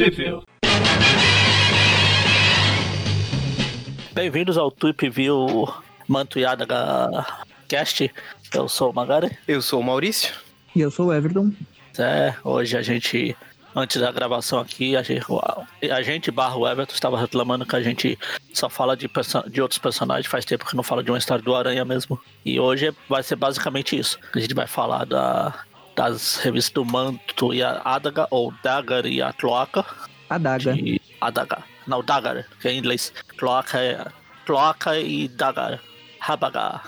Tweep. Bem-vindos ao Tweep View Manto Yadaga Cast. Eu sou o Magari. Eu sou o Maurício. E eu sou o Everton. É, hoje a gente, antes da gravação aqui, a gente, a gente barra o Everton estava reclamando que a gente só fala de, de outros personagens, faz tempo que não fala de uma história do Aranha mesmo. E hoje vai ser basicamente isso. A gente vai falar da, das revistas do Manto e a Adaga, ou Dagger e a Cloaca. Adaga. De, Adaga. Não, Dagger, que é em inglês. Cloaca é Cloaca e Dagger. Rabaga.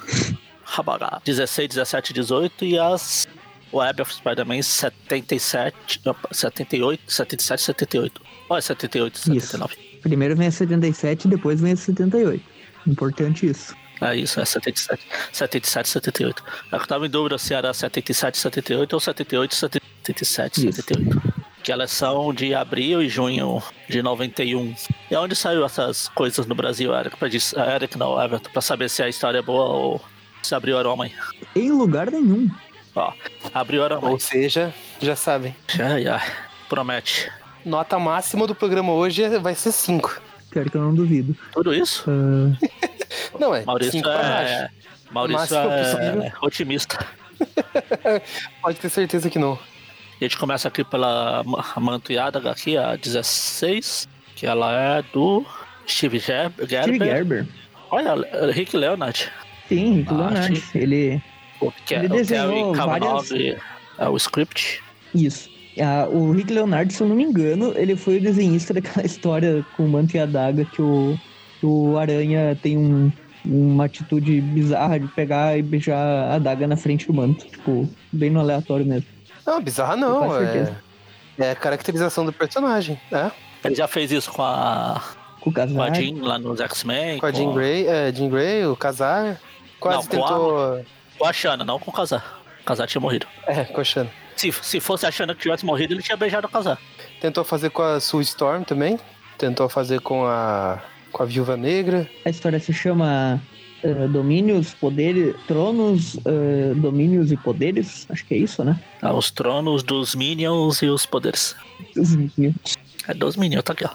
Rabaga. 16, 17, 18 e as Web of Spider-Man 77, 78, 77, 78. Ou é 78, 79? Isso. Primeiro vem a 77 depois vem a 78. Importante isso. É isso, é 77. 77, 78. Eu tava em dúvida se era 77, 78 ou 78, 77, isso. 78. Que elas são de abril e junho de 91. E onde saiu essas coisas no Brasil, Eric? Pra dizer, Eric não, Everton, pra saber se a história é boa ou se abriu a mãe. Em lugar nenhum. Ó, abriu a Ou seja, já sabem. Ai, ai, promete. Nota máxima do programa hoje vai ser 5. Pior que eu não duvido. Tudo isso? Uh... não, é. Maurício é. Maurício é, é otimista. Pode ter certeza que não. A gente começa aqui pela mantuiada aqui, a 16, que ela é do Steve Gerber. Steve Gerber. Olha, Rick Leonard. Sim, Rick ah, Leonard. Ele, que ele desenhou várias... é o script. Isso. Ah, o Rick Leonard, se eu não me engano, ele foi o desenhista daquela história com o manto e a daga que o, o Aranha tem um, uma atitude bizarra de pegar e beijar a daga na frente do manto. Tipo, bem no aleatório mesmo. Não, bizarra não. É, é a caracterização do personagem, né? Ele já fez isso com a. Com o Casar. Com a Jean lá nos X-Men. Com a Jean Grey, é, Jean Grey, o Casar. Quase não, tentou. A, com a Xana, não com o Casar. O Casar tinha morrido. É, com a Xana. Se, se fosse a Xana que tivesse morrido, ele tinha beijado o Casar. Tentou fazer com a Sue Storm também. Tentou fazer com a. com a Viúva Negra. A história se chama Uh, domínios, poderes, tronos, uh, domínios e poderes, acho que é isso, né? Ah, os tronos dos minions e os poderes. Os minions. É dos minions, tá aqui, ó.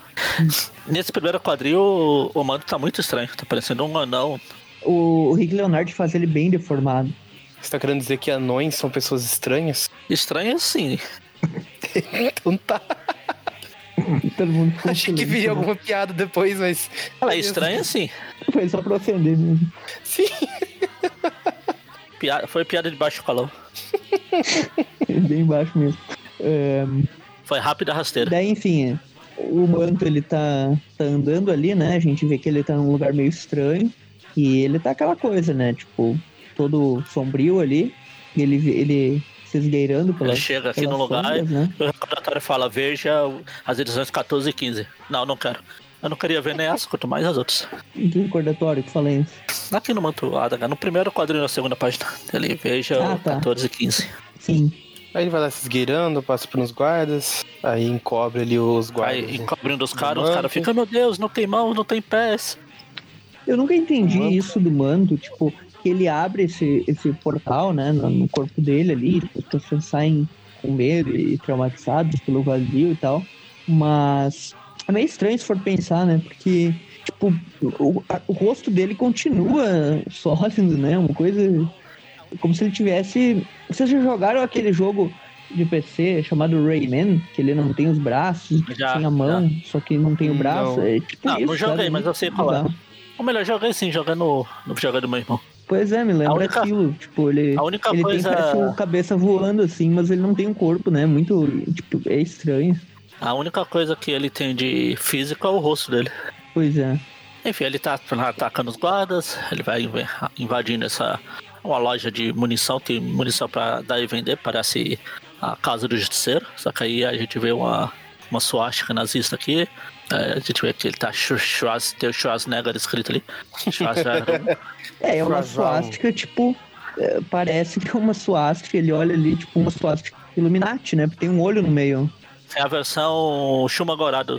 Nesse primeiro quadril, o, o mando tá muito estranho, tá parecendo um anão. O, o Rick Leonard faz ele bem deformado. Você tá querendo dizer que anões são pessoas estranhas? Estranhas, sim. então tá. Todo mundo Achei que viria alguma piada depois, mas. Ela é estranha, sim. Foi só pra ofender mesmo. Sim. Piada, foi piada de baixo calor. Bem baixo mesmo. É... Foi rápido e rasteiro. Daí, enfim, o manto ele tá, tá andando ali, né? A gente vê que ele tá num lugar meio estranho. E ele tá aquela coisa, né? Tipo, todo sombrio ali. Ele, ele se esgueirando pela. Ele chega aqui no lugar sombras, né? e o recordatório fala: veja as edições 14 e 15. Não, não quero. Eu não queria ver nem essa, quanto mais as outras. Em que recordatório que falei isso? Aqui no Manto Adaga, no primeiro quadrinho na segunda página. Ele veja ah, tá. 14 e 15. Sim. Aí ele vai lá se esgueirando, passa pelos guardas, aí encobre ali os guardas. Aí encobrindo os caras, os caras ficam, meu Deus, não tem mãos, não tem pés. Eu nunca entendi isso do manto, tipo, que ele abre esse, esse portal, né, no, corpo dele ali, as pessoas saem com medo e traumatizados pelo vazio e tal, mas é meio estranho se for pensar, né, porque, tipo, o, o rosto dele continua sólido, né, uma coisa como se ele tivesse... Vocês já jogaram aquele jogo de PC chamado Rayman, que ele não tem os braços, já, tem a mão, já. só que não tem o braço. Não, é tipo não, isso, não joguei, sabe? mas eu sei falar. Ou melhor, joguei sim, jogando no, no videogame do meu irmão. Pois é, me lembra única, aquilo. Tipo, ele, a única ele coisa... tem parece cabeça voando assim, mas ele não tem um corpo, né? Muito, tipo, é estranho. A única coisa que ele tem de físico é o rosto dele. Pois é. Enfim, ele tá atacando os guardas, ele vai invadindo essa uma loja de munição, tem munição para dar e vender, parece a casa do justiceiro, só que aí a gente vê uma, uma suástica nazista aqui, é, a gente vê que ele tá Schwarz, tem o Schwarzenegger escrito ali. Schwarzenegger. é, é uma suástica, tipo, é, parece que é uma suástica, ele olha ali, tipo, uma suástica Illuminati, né? Porque tem um olho no meio. É a versão Shumagorá do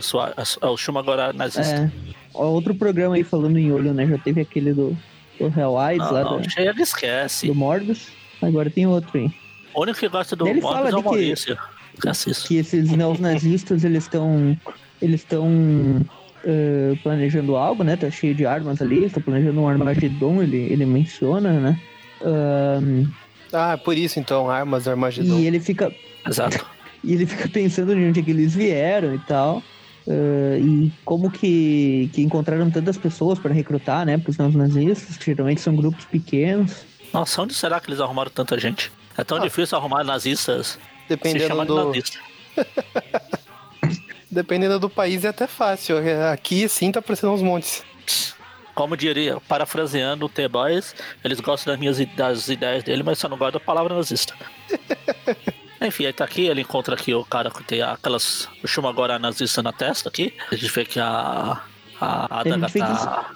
o Shumagorá nazista. É. Outro programa aí falando em olho, né? Já teve aquele do, do Hell Eyes não, lá não, do, chega, esquece. do Morbius. Agora tem outro aí. O único que gosta do Morbius é o Maurício. Cassiço. que esses neonazistas eles estão eles estão eh, planejando algo, né? Tá cheio de armas ali, estão planejando um Armagedon, ele, ele menciona, né? Ah, por isso então, armas Armagedon. e ele fica Exato. e ele fica pensando de onde é que eles vieram e tal. eh, e como que, que encontraram tantas pessoas para recrutar, né? Para os neonazistas, que geralmente são grupos pequenos. Nossa, onde será que eles arrumaram tanta gente? É tão Ah. difícil arrumar nazistas se Dependendo de do, nazista. dependendo do país é até fácil. Aqui sim tá parecendo uns montes. Como diria, parafraseando o T-Boys, eles gostam das minhas das ideias dele, mas só não gostam da palavra nazista. Enfim, aí tá aqui, ele encontra aqui o cara que tem aquelas. Eu chamo agora a nazista na testa aqui. A gente vê que a. A Adaga tá.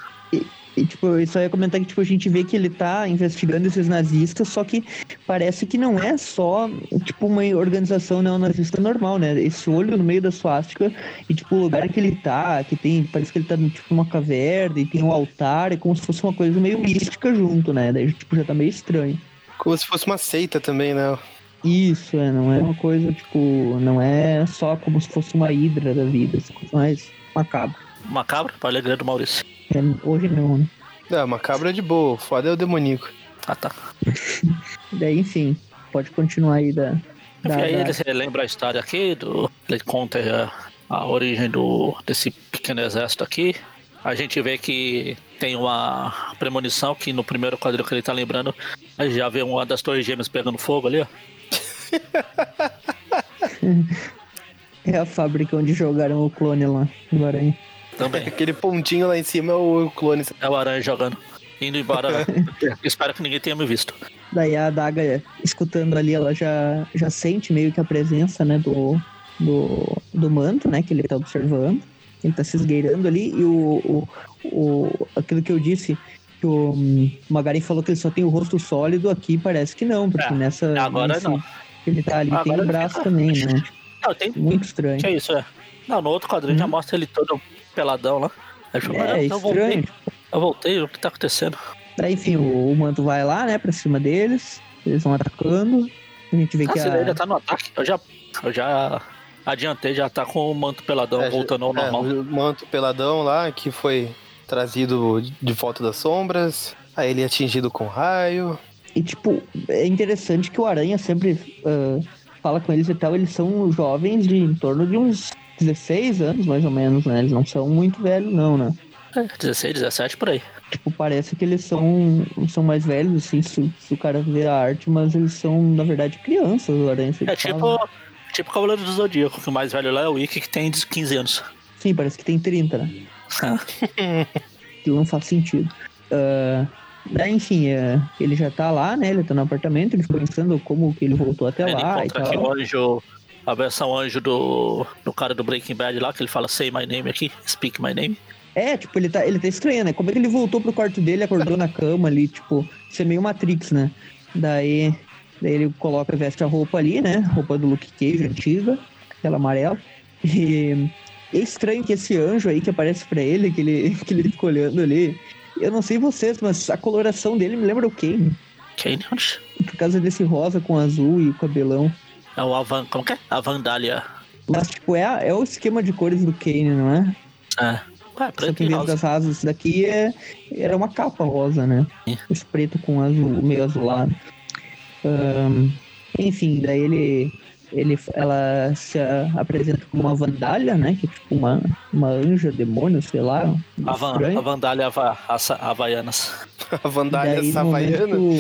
E, tipo, eu só ia comentar que, tipo, a gente vê que ele tá investigando esses nazistas, só que parece que não é só, tipo, uma organização neonazista normal, né? Esse olho no meio da suástica e, tipo, o lugar que ele tá, que tem, parece que ele tá, tipo, numa caverna e tem um altar, é como se fosse uma coisa meio mística junto, né? Daí, tipo, já tá meio estranho. Como se fosse uma seita também, né? Isso, é, não é uma coisa, tipo, não é só como se fosse uma hidra da vida, coisa mais macabra. Macabro, para alegria do Maurício. É, hoje não, né? É, uma cabra de boa, o foda é o demoníaco. Ah, tá. Daí, enfim, pode continuar aí da... da- Enfim, aí da- ele relembra a história aqui, do, ele conta a, a origem do, desse pequeno exército aqui. A gente vê que tem uma premonição que no primeiro quadril que ele tá lembrando, a gente já vê uma das torres gêmeas pegando fogo ali, ó. É a fábrica onde jogaram o clone lá do Aranha. Também. Aquele pontinho lá em cima é o clone. É o aranha jogando. Indo embora. Espero que ninguém tenha me visto. Daí a Adaga, escutando ali, ela já, já sente meio que a presença, né, do, do, do manto, né, que ele tá observando. Ele tá se esgueirando ali e o, o, o aquilo que eu disse, que o hum, Magari falou que ele só tem o rosto sólido, aqui parece que não, porque É, nessa... agora nesse- não. Ele tá ali, tem Agora o não. braço também, né? Não, tem. Muito estranho. Que é isso, é. Não, no outro quadrinho já Uhum. mostra ele todo peladão lá. Aí falou, É, "Ah, eu voltei, estranho. eu voltei, o que tá acontecendo? Daí, enfim, o, o manto vai lá, né, pra cima deles. Eles vão atacando. A gente vê Ah, que a... ele ainda tá no ataque. Eu já, eu já adiantei, já tá com o manto peladão É, voltando ao é, normal. o manto peladão lá, que foi trazido de volta das sombras. Aí ele é atingido com raio. E, tipo, é interessante que o Aranha sempre ah, fala com eles e tal. Eles são jovens de em torno de uns 16 anos, mais ou menos, né? Eles não são muito velhos, não, né? É, 16, 17 por aí. Tipo, parece que eles são, são mais velhos, assim, se, se o cara vê a arte, mas eles são, na verdade, crianças, o Aranha É fala. tipo, tipo Cavaleiro do Zodíaco, que o mais velho lá é o Ikki, que tem 15 anos. Sim, parece que tem 30, né? Aquilo não faz sentido. Daí, enfim, é, ele já tá lá, né? Ele tá no apartamento, ele ficou pensando como que ele voltou até Ele lá e encontra aqui tal. o anjo, a versão anjo do, do cara do Breaking Bad lá, que ele fala say my name aqui, speak my name. É, tipo, ele tá, ele tá estranho, né? Como é que ele voltou pro quarto dele, acordou na cama ali, tipo, isso é meio Matrix, né? Daí, daí ele coloca, veste a roupa ali, né? Roupa do Luke Cage antiga, aquela amarela. E é estranho que esse anjo aí que aparece pra ele, que ele, que ele fica olhando ali. Eu não sei vocês, mas a coloração dele me lembra o Kane. Kane? Por causa desse rosa com azul e cabelão. É o Avan, como que é? A Vandalia. Mas, tipo, é, a- é o esquema de cores do Kane, não é? É. Ué, Só preto que em e vez rosa. das asas esse daqui é, era uma capa rosa, né? Sim. Esse preto com azul, meio azulado. Ahn, enfim, daí ele, ele, ela se a- apresenta como uma Vandalia, né? Que é tipo uma, uma anja, demônio, sei lá. A, Van, estranho. a Vandalia Hava, Asa- Havaianas. A Vandália momento que o,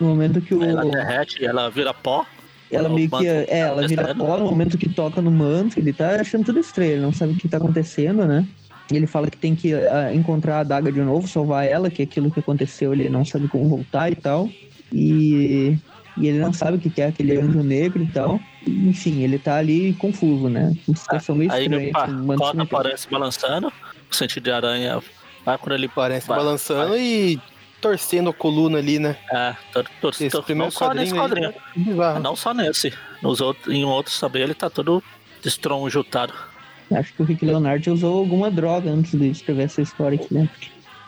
no momento que o, Ela derrete, ela vira pó. Ela O meio que. É, tá ela vira pó no momento que toca no manto, ele tá achando tudo estranho, ele não sabe o que tá acontecendo, né? E Ele fala que tem que ah, encontrar a adaga de novo, salvar ela, que é aquilo que aconteceu, ele não sabe como voltar e tal. E, e ele não sabe o que é aquele anjo negro e tal. Enfim, ele tá ali confuso, né? Uma situação meio Aí estranha. o pa- assim, simétrico. aparece balançando. O sentido de aranha vai quando ele Parece vai- balançando e torcendo a coluna ali, né? É, todo, todo, primeiro não só nesse quadrinho aí, quadrinho. Bizarro. Não só nesse. Nos outros, em outros também ele tá todo destronjutado. Acho que o Rick Leonard usou alguma droga antes de escrever essa história aqui, né?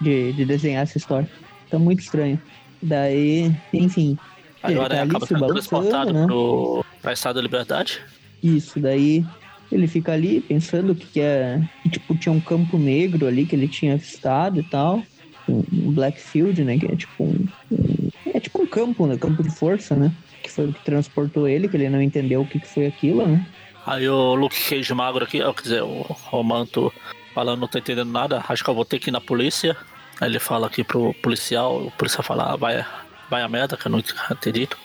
De, de desenhar essa história. Tá muito estranho. Daí, enfim. Aí ele tá acaba se sendo transportado né? pro, Pra Estado da Liberdade? Isso, daí ele fica ali pensando que, que é. que, tipo, tinha um campo negro ali que ele tinha avistado e tal. Um um Blackfield, né? Que é tipo um. um- é tipo um campo, né? Campo de força, né? Que foi o que transportou ele, que ele não entendeu o que, que foi aquilo, né? Aí o Luke Cage magro aqui, ó, quer dizer, o, o Manto falando, não tô entendendo nada, acho que eu vou ter que ir na polícia. Aí ele fala aqui pro policial, o policial fala, ah, vai, vai a merda, que eu não acredito.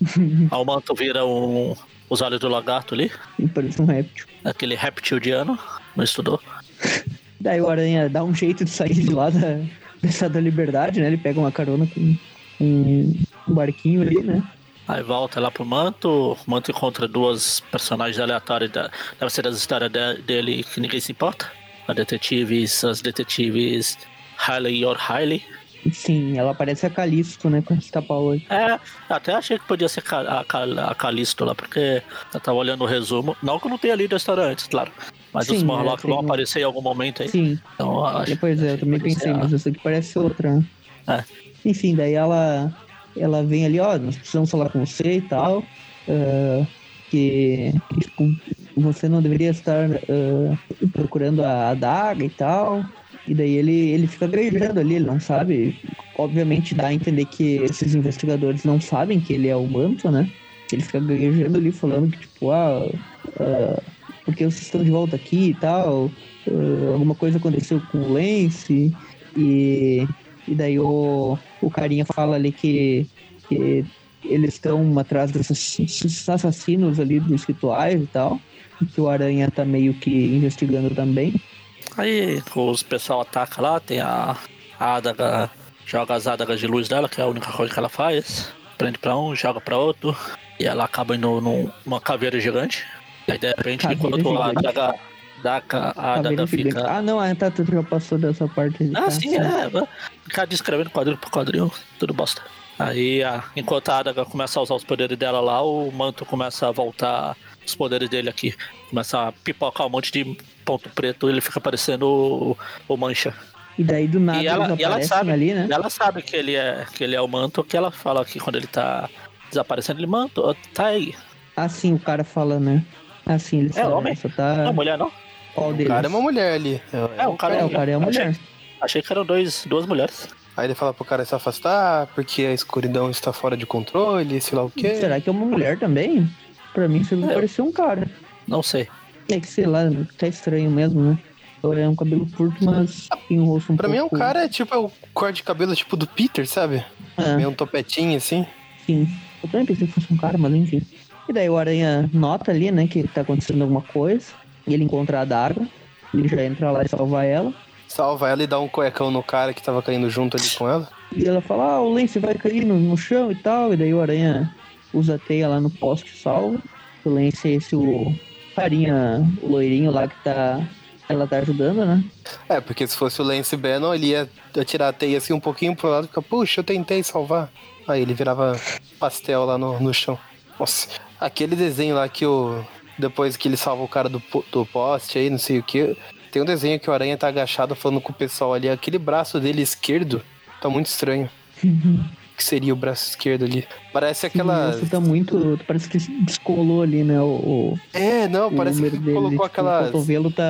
Aí o Manto vira um, os olhos do lagarto ali, E parece um réptil. aquele reptiliano, não estudou. Daí o Aranha dá um jeito de sair de lá da, dessa da liberdade, né? Ele pega uma carona com um, um barquinho ali, né? Aí volta lá pro Manto, o Manto encontra duas personagens aleatórias, da, deve ser das histórias de- dele que ninguém se importa. A detetives, as detetives Hailey e O'Reilly. Sim, ela parece a Calisto, né? Com esse tapa-olho. É, até achei que podia ser a, Cal- a Calisto lá, porque eu tava olhando o resumo. Não que eu não tenha lido a história antes, claro. Mas Sim, os é, Morlocks tem vão um- aparecer em algum momento aí. Sim, Então, acho, depois é, eu também pensei, mas essa aqui parece outra. É. Enfim, daí ela, ela vem ali, ó, nós precisamos falar com você e tal. ah, que, tipo, você não deveria estar ah, procurando a adaga e tal. E daí ele, ele fica gaguejando ali, ele não sabe. Obviamente dá a entender que esses investigadores não sabem que ele é o manto, né? Ele fica gaguejando ali, falando que, tipo, ah, ah, porque vocês estão de volta aqui e tal. ah, alguma coisa aconteceu com o Lance. E, e daí o, o carinha fala ali que, que eles estão atrás desses, assassinos ali dos rituais e tal. E que o Aranha tá meio que investigando também. Aí os pessoal ataca lá, tem a, a adaga, joga as adagas de luz dela, que é a única coisa que ela faz. Prende pra um, joga pra outro. E ela acaba indo num- numa caveira gigante. Aí de repente, Caveira enquanto a gigante. adaga, adaga, a gigante. fica. Ah, não, ah, tá, tu já passou dessa parte. Ah, sim, é. Ficar descrevendo quadrinho por quadrinho, tudo bosta. Aí, a- enquanto a Adaga começa a usar os poderes dela lá, o Manto começa a voltar os poderes dele aqui. Começa a pipocar um monte de ponto preto, ele fica parecendo o, o Mancha. E daí do nada E ela, e ela sabe, ali, né? ela sabe que ele é que ele é o Manto, que ela fala aqui quando ele tá desaparecendo, ele Manto, tá aí. Assim o cara fala, né? Assim, ele É fala, homem? só Não tá. é mulher, não? Qual O deles? cara é uma mulher ali. É, o cara É, o cara é uma achei- mulher. Achei que eram dois, duas mulheres. Aí ele fala pro cara se afastar, porque a escuridão está fora de controle, sei lá o quê. Será que é uma mulher também? Pra mim, você É. pareceu um cara. Não sei. É que sei lá, tá estranho mesmo, né? É um cabelo curto, mas tem um rosto um Pra mim é um pouco... cara, tipo, é o corte de cabelo tipo do Peter, sabe? É, Meio um topetinho assim. sim. Eu também pensei que fosse um cara, mas enfim. E daí o Aranha nota ali, né, que tá acontecendo alguma coisa. E ele encontra a Daga. Ele já entra lá e salva ela. Salva ela e dá um cuecão no cara que tava caindo junto ali com ela. E ela fala, ah, o Lance vai cair no, no chão e tal. E daí o Aranha usa a teia lá no poste e salva. O Lance é esse o carinha, o loirinho lá que tá... Ela tá ajudando, né? É, porque se fosse o Lance Bannon, ele ia atirar a teia assim um pouquinho pro lado e ficar, puxa, eu tentei salvar. Aí ele virava pastel lá no, no chão. Nossa, aquele desenho lá que o. Depois que ele salva o cara do, do poste aí, não sei o que. Tem um desenho que o Aranha tá agachado falando com o pessoal ali. Aquele braço dele esquerdo tá muito estranho. O que seria o braço esquerdo ali? Parece aquela. Nossa, tá muito... Parece que descolou ali, né? O, o, É, não, o parece que dele, colocou tipo, O aquelas, cotovelo tá...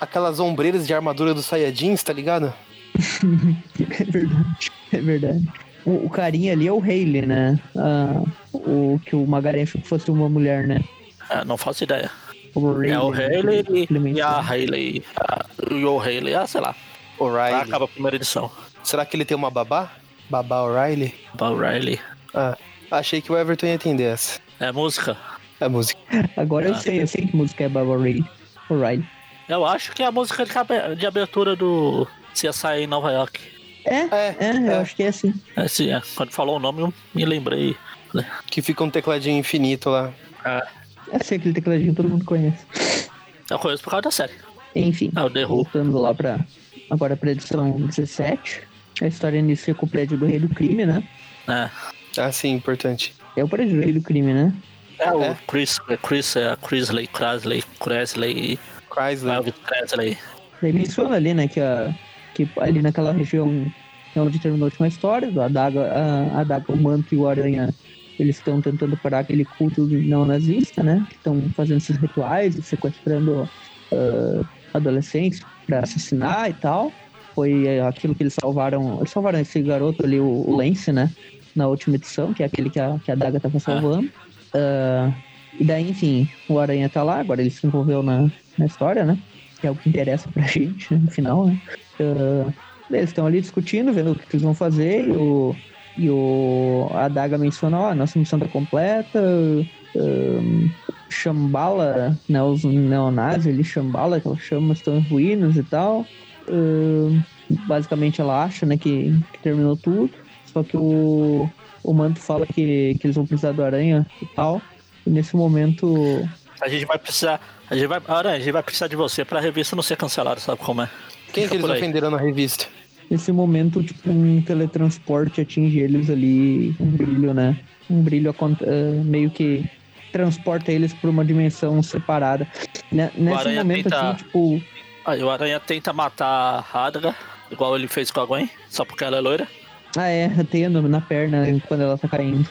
aquelas ombreiras de armadura dos Saiyajins, tá ligado? É verdade, é verdade. O, o carinha ali é o Hayley, né? Ah, o que o Magaren achou que fosse uma mulher, né? É, não faço ideia. O É o Haley e, Clemente. e a Hayley. a- E o Haley, ah, sei lá. Lá O'Reilly. acaba a primeira edição. Será que ele tem uma babá? Babá O'Reilly? O Riley. Ah, achei que o Everton ia entender essa. É música? É música. Agora eu Ah. sei, eu sei que música é Baba Ray. O'Reilly. Eu acho que é a música de, de abertura do CSI em Nova York. É, É, é, eu é. acho que é assim. É, sim, é. Quando falou o nome, eu me lembrei. Que fica um tecladinho infinito lá. É assim, aquele tecladinho que todo mundo conhece. Eu conheço por causa da série. Enfim, É Who. voltando lá pra. Agora pra edição 17. A história inicia com o prédio do Rei do Crime, né? É. Ah, sim, importante. É o prédio do Rei do Crime, né? É o É. Chris, é Chris, é Chrisley, Crasley, Crasley, Chrysler. Elvis Presley. Daí menciona ali, né, que, a, que ali naquela região é onde terminou a última história, a Daga, a, a Daga, o Manto e o Aranha eles estão tentando parar aquele culto neonazista, né? Estão fazendo esses rituais, sequestrando uh, adolescentes para assassinar e tal. Foi aquilo que eles salvaram. Eles salvaram esse garoto ali, o, o Lance, né? Na última edição, que é aquele que a, que a Daga tava salvando. Uh, e daí, enfim, o Aranha tá lá, agora ele se envolveu na, na história, né? Que é o que interessa pra gente, né? no final, né? Uh, eles estão ali discutindo, vendo o que eles vão fazer, e o, e o a Daga menciona, nossa missão tá completa, um, Shambhala, né, os neonazis ali, que ela chama, estão em ruínas e tal. Um, basicamente ela acha, né, que, que, terminou tudo, só que o, o Manto fala que, que eles vão precisar do Aranha e tal. E nesse momento... A gente vai precisar... A gente vai, Aranha, a gente vai precisar de você pra revista não ser cancelada, sabe como é? Quem que eles ofenderam na revista? Nesse momento, tipo, um teletransporte atinge eles ali, um brilho, né? Um brilho uh, meio que transporta eles para uma dimensão separada. N nesse momento, tenta... assim, tipo. Aí o Aranha tenta matar a Radga, igual ele fez com a Gwen, só porque ela é loira. Ah, é, tendo na perna quando ela tá caindo.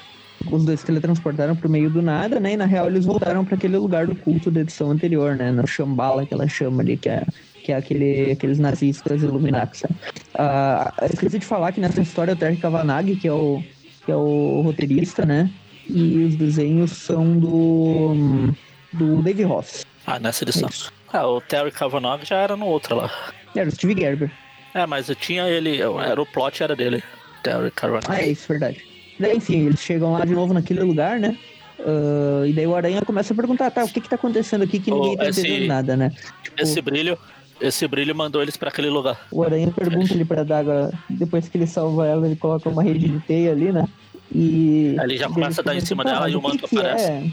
Os dois teletransportaram pro meio do nada, né? E na real eles voltaram para aquele lugar do culto da edição anterior, né? No Shambhala, que ela chama ali, que é que é aquele, aqueles nazistas iluminados. Ah, esqueci de falar que nessa história o Terry Kavanagh, que é o, que é o roteirista, né? E os desenhos são do, do Dave Ross. Ah, nessa edição. Ah, o Terry Kavanagh já era no outro lá. Era o Steve Gerber. É, mas eu tinha ele, era o plot era dele, Terry Kavanagh. Ah, é isso, verdade. Daí, enfim, eles chegam lá de novo naquele lugar, né? Uh, e daí o Aranha começa a perguntar, tá, o que que tá acontecendo aqui que ninguém oh, tá entendendo nada, né? Tipo, esse brilho esse brilho mandou eles para aquele lugar. O Aranha pergunta ali pra Daga, depois que ele salva ela, ele coloca uma rede de teia ali, né? E. Aí ele já começa a dar em cima dela e o manto aparece. É?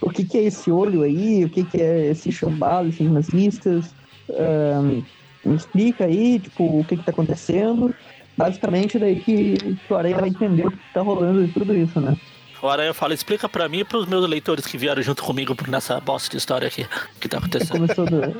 O que, que é esse olho aí? O que, que é esse chambalo, esses nazistas? Um, me explica aí, tipo, o que que tá acontecendo. Basicamente, daí que, que o Aranha vai entender o que tá rolando e tudo isso, né? O Aranha fala, explica pra mim e pros meus leitores que vieram junto comigo nessa bosta de história aqui que tá acontecendo.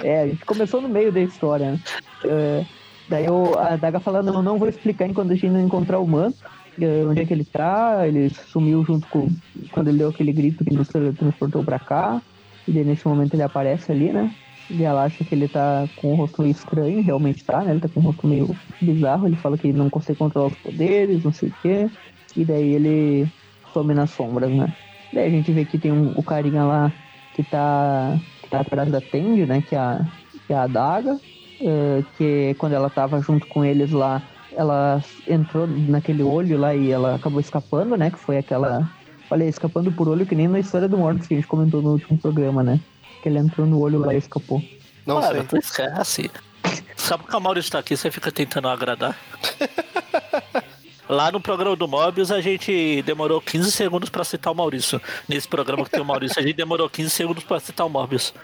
É, a gente começou no meio da história, né? É, daí o, a Daga fala, não, não vou explicar enquanto a gente não encontrar o manto, é, onde é que ele tá, ele sumiu junto com, quando ele deu aquele grito que nos transportou pra cá, e daí nesse momento ele aparece ali, né? E ela acha que ele tá com um rosto meio estranho, realmente tá, né? Ele tá com um rosto meio bizarro, ele fala que não consegue controlar os poderes, não sei o quê. E daí ele some nas sombras, né? Daí a gente vê que tem um, o carinha lá que tá, que tá atrás da Tende, né? Que é a, que é a Daga. Uh, que quando ela tava junto com eles lá, ela entrou naquele olho lá e ela acabou escapando, né? Que foi aquela. Olha, escapando por olho, que nem na história do Mortis que a gente comentou no último programa, né? Que ele entrou no olho lá e escapou. Não Cara, sei. Tu esquece. Sabe que a Maurício tá aqui, você fica tentando agradar? Lá no programa do Mobius, a gente demorou 15 segundos para citar o Maurício. Nesse programa que tem o Maurício, a gente demorou 15 segundos para citar o Mobius.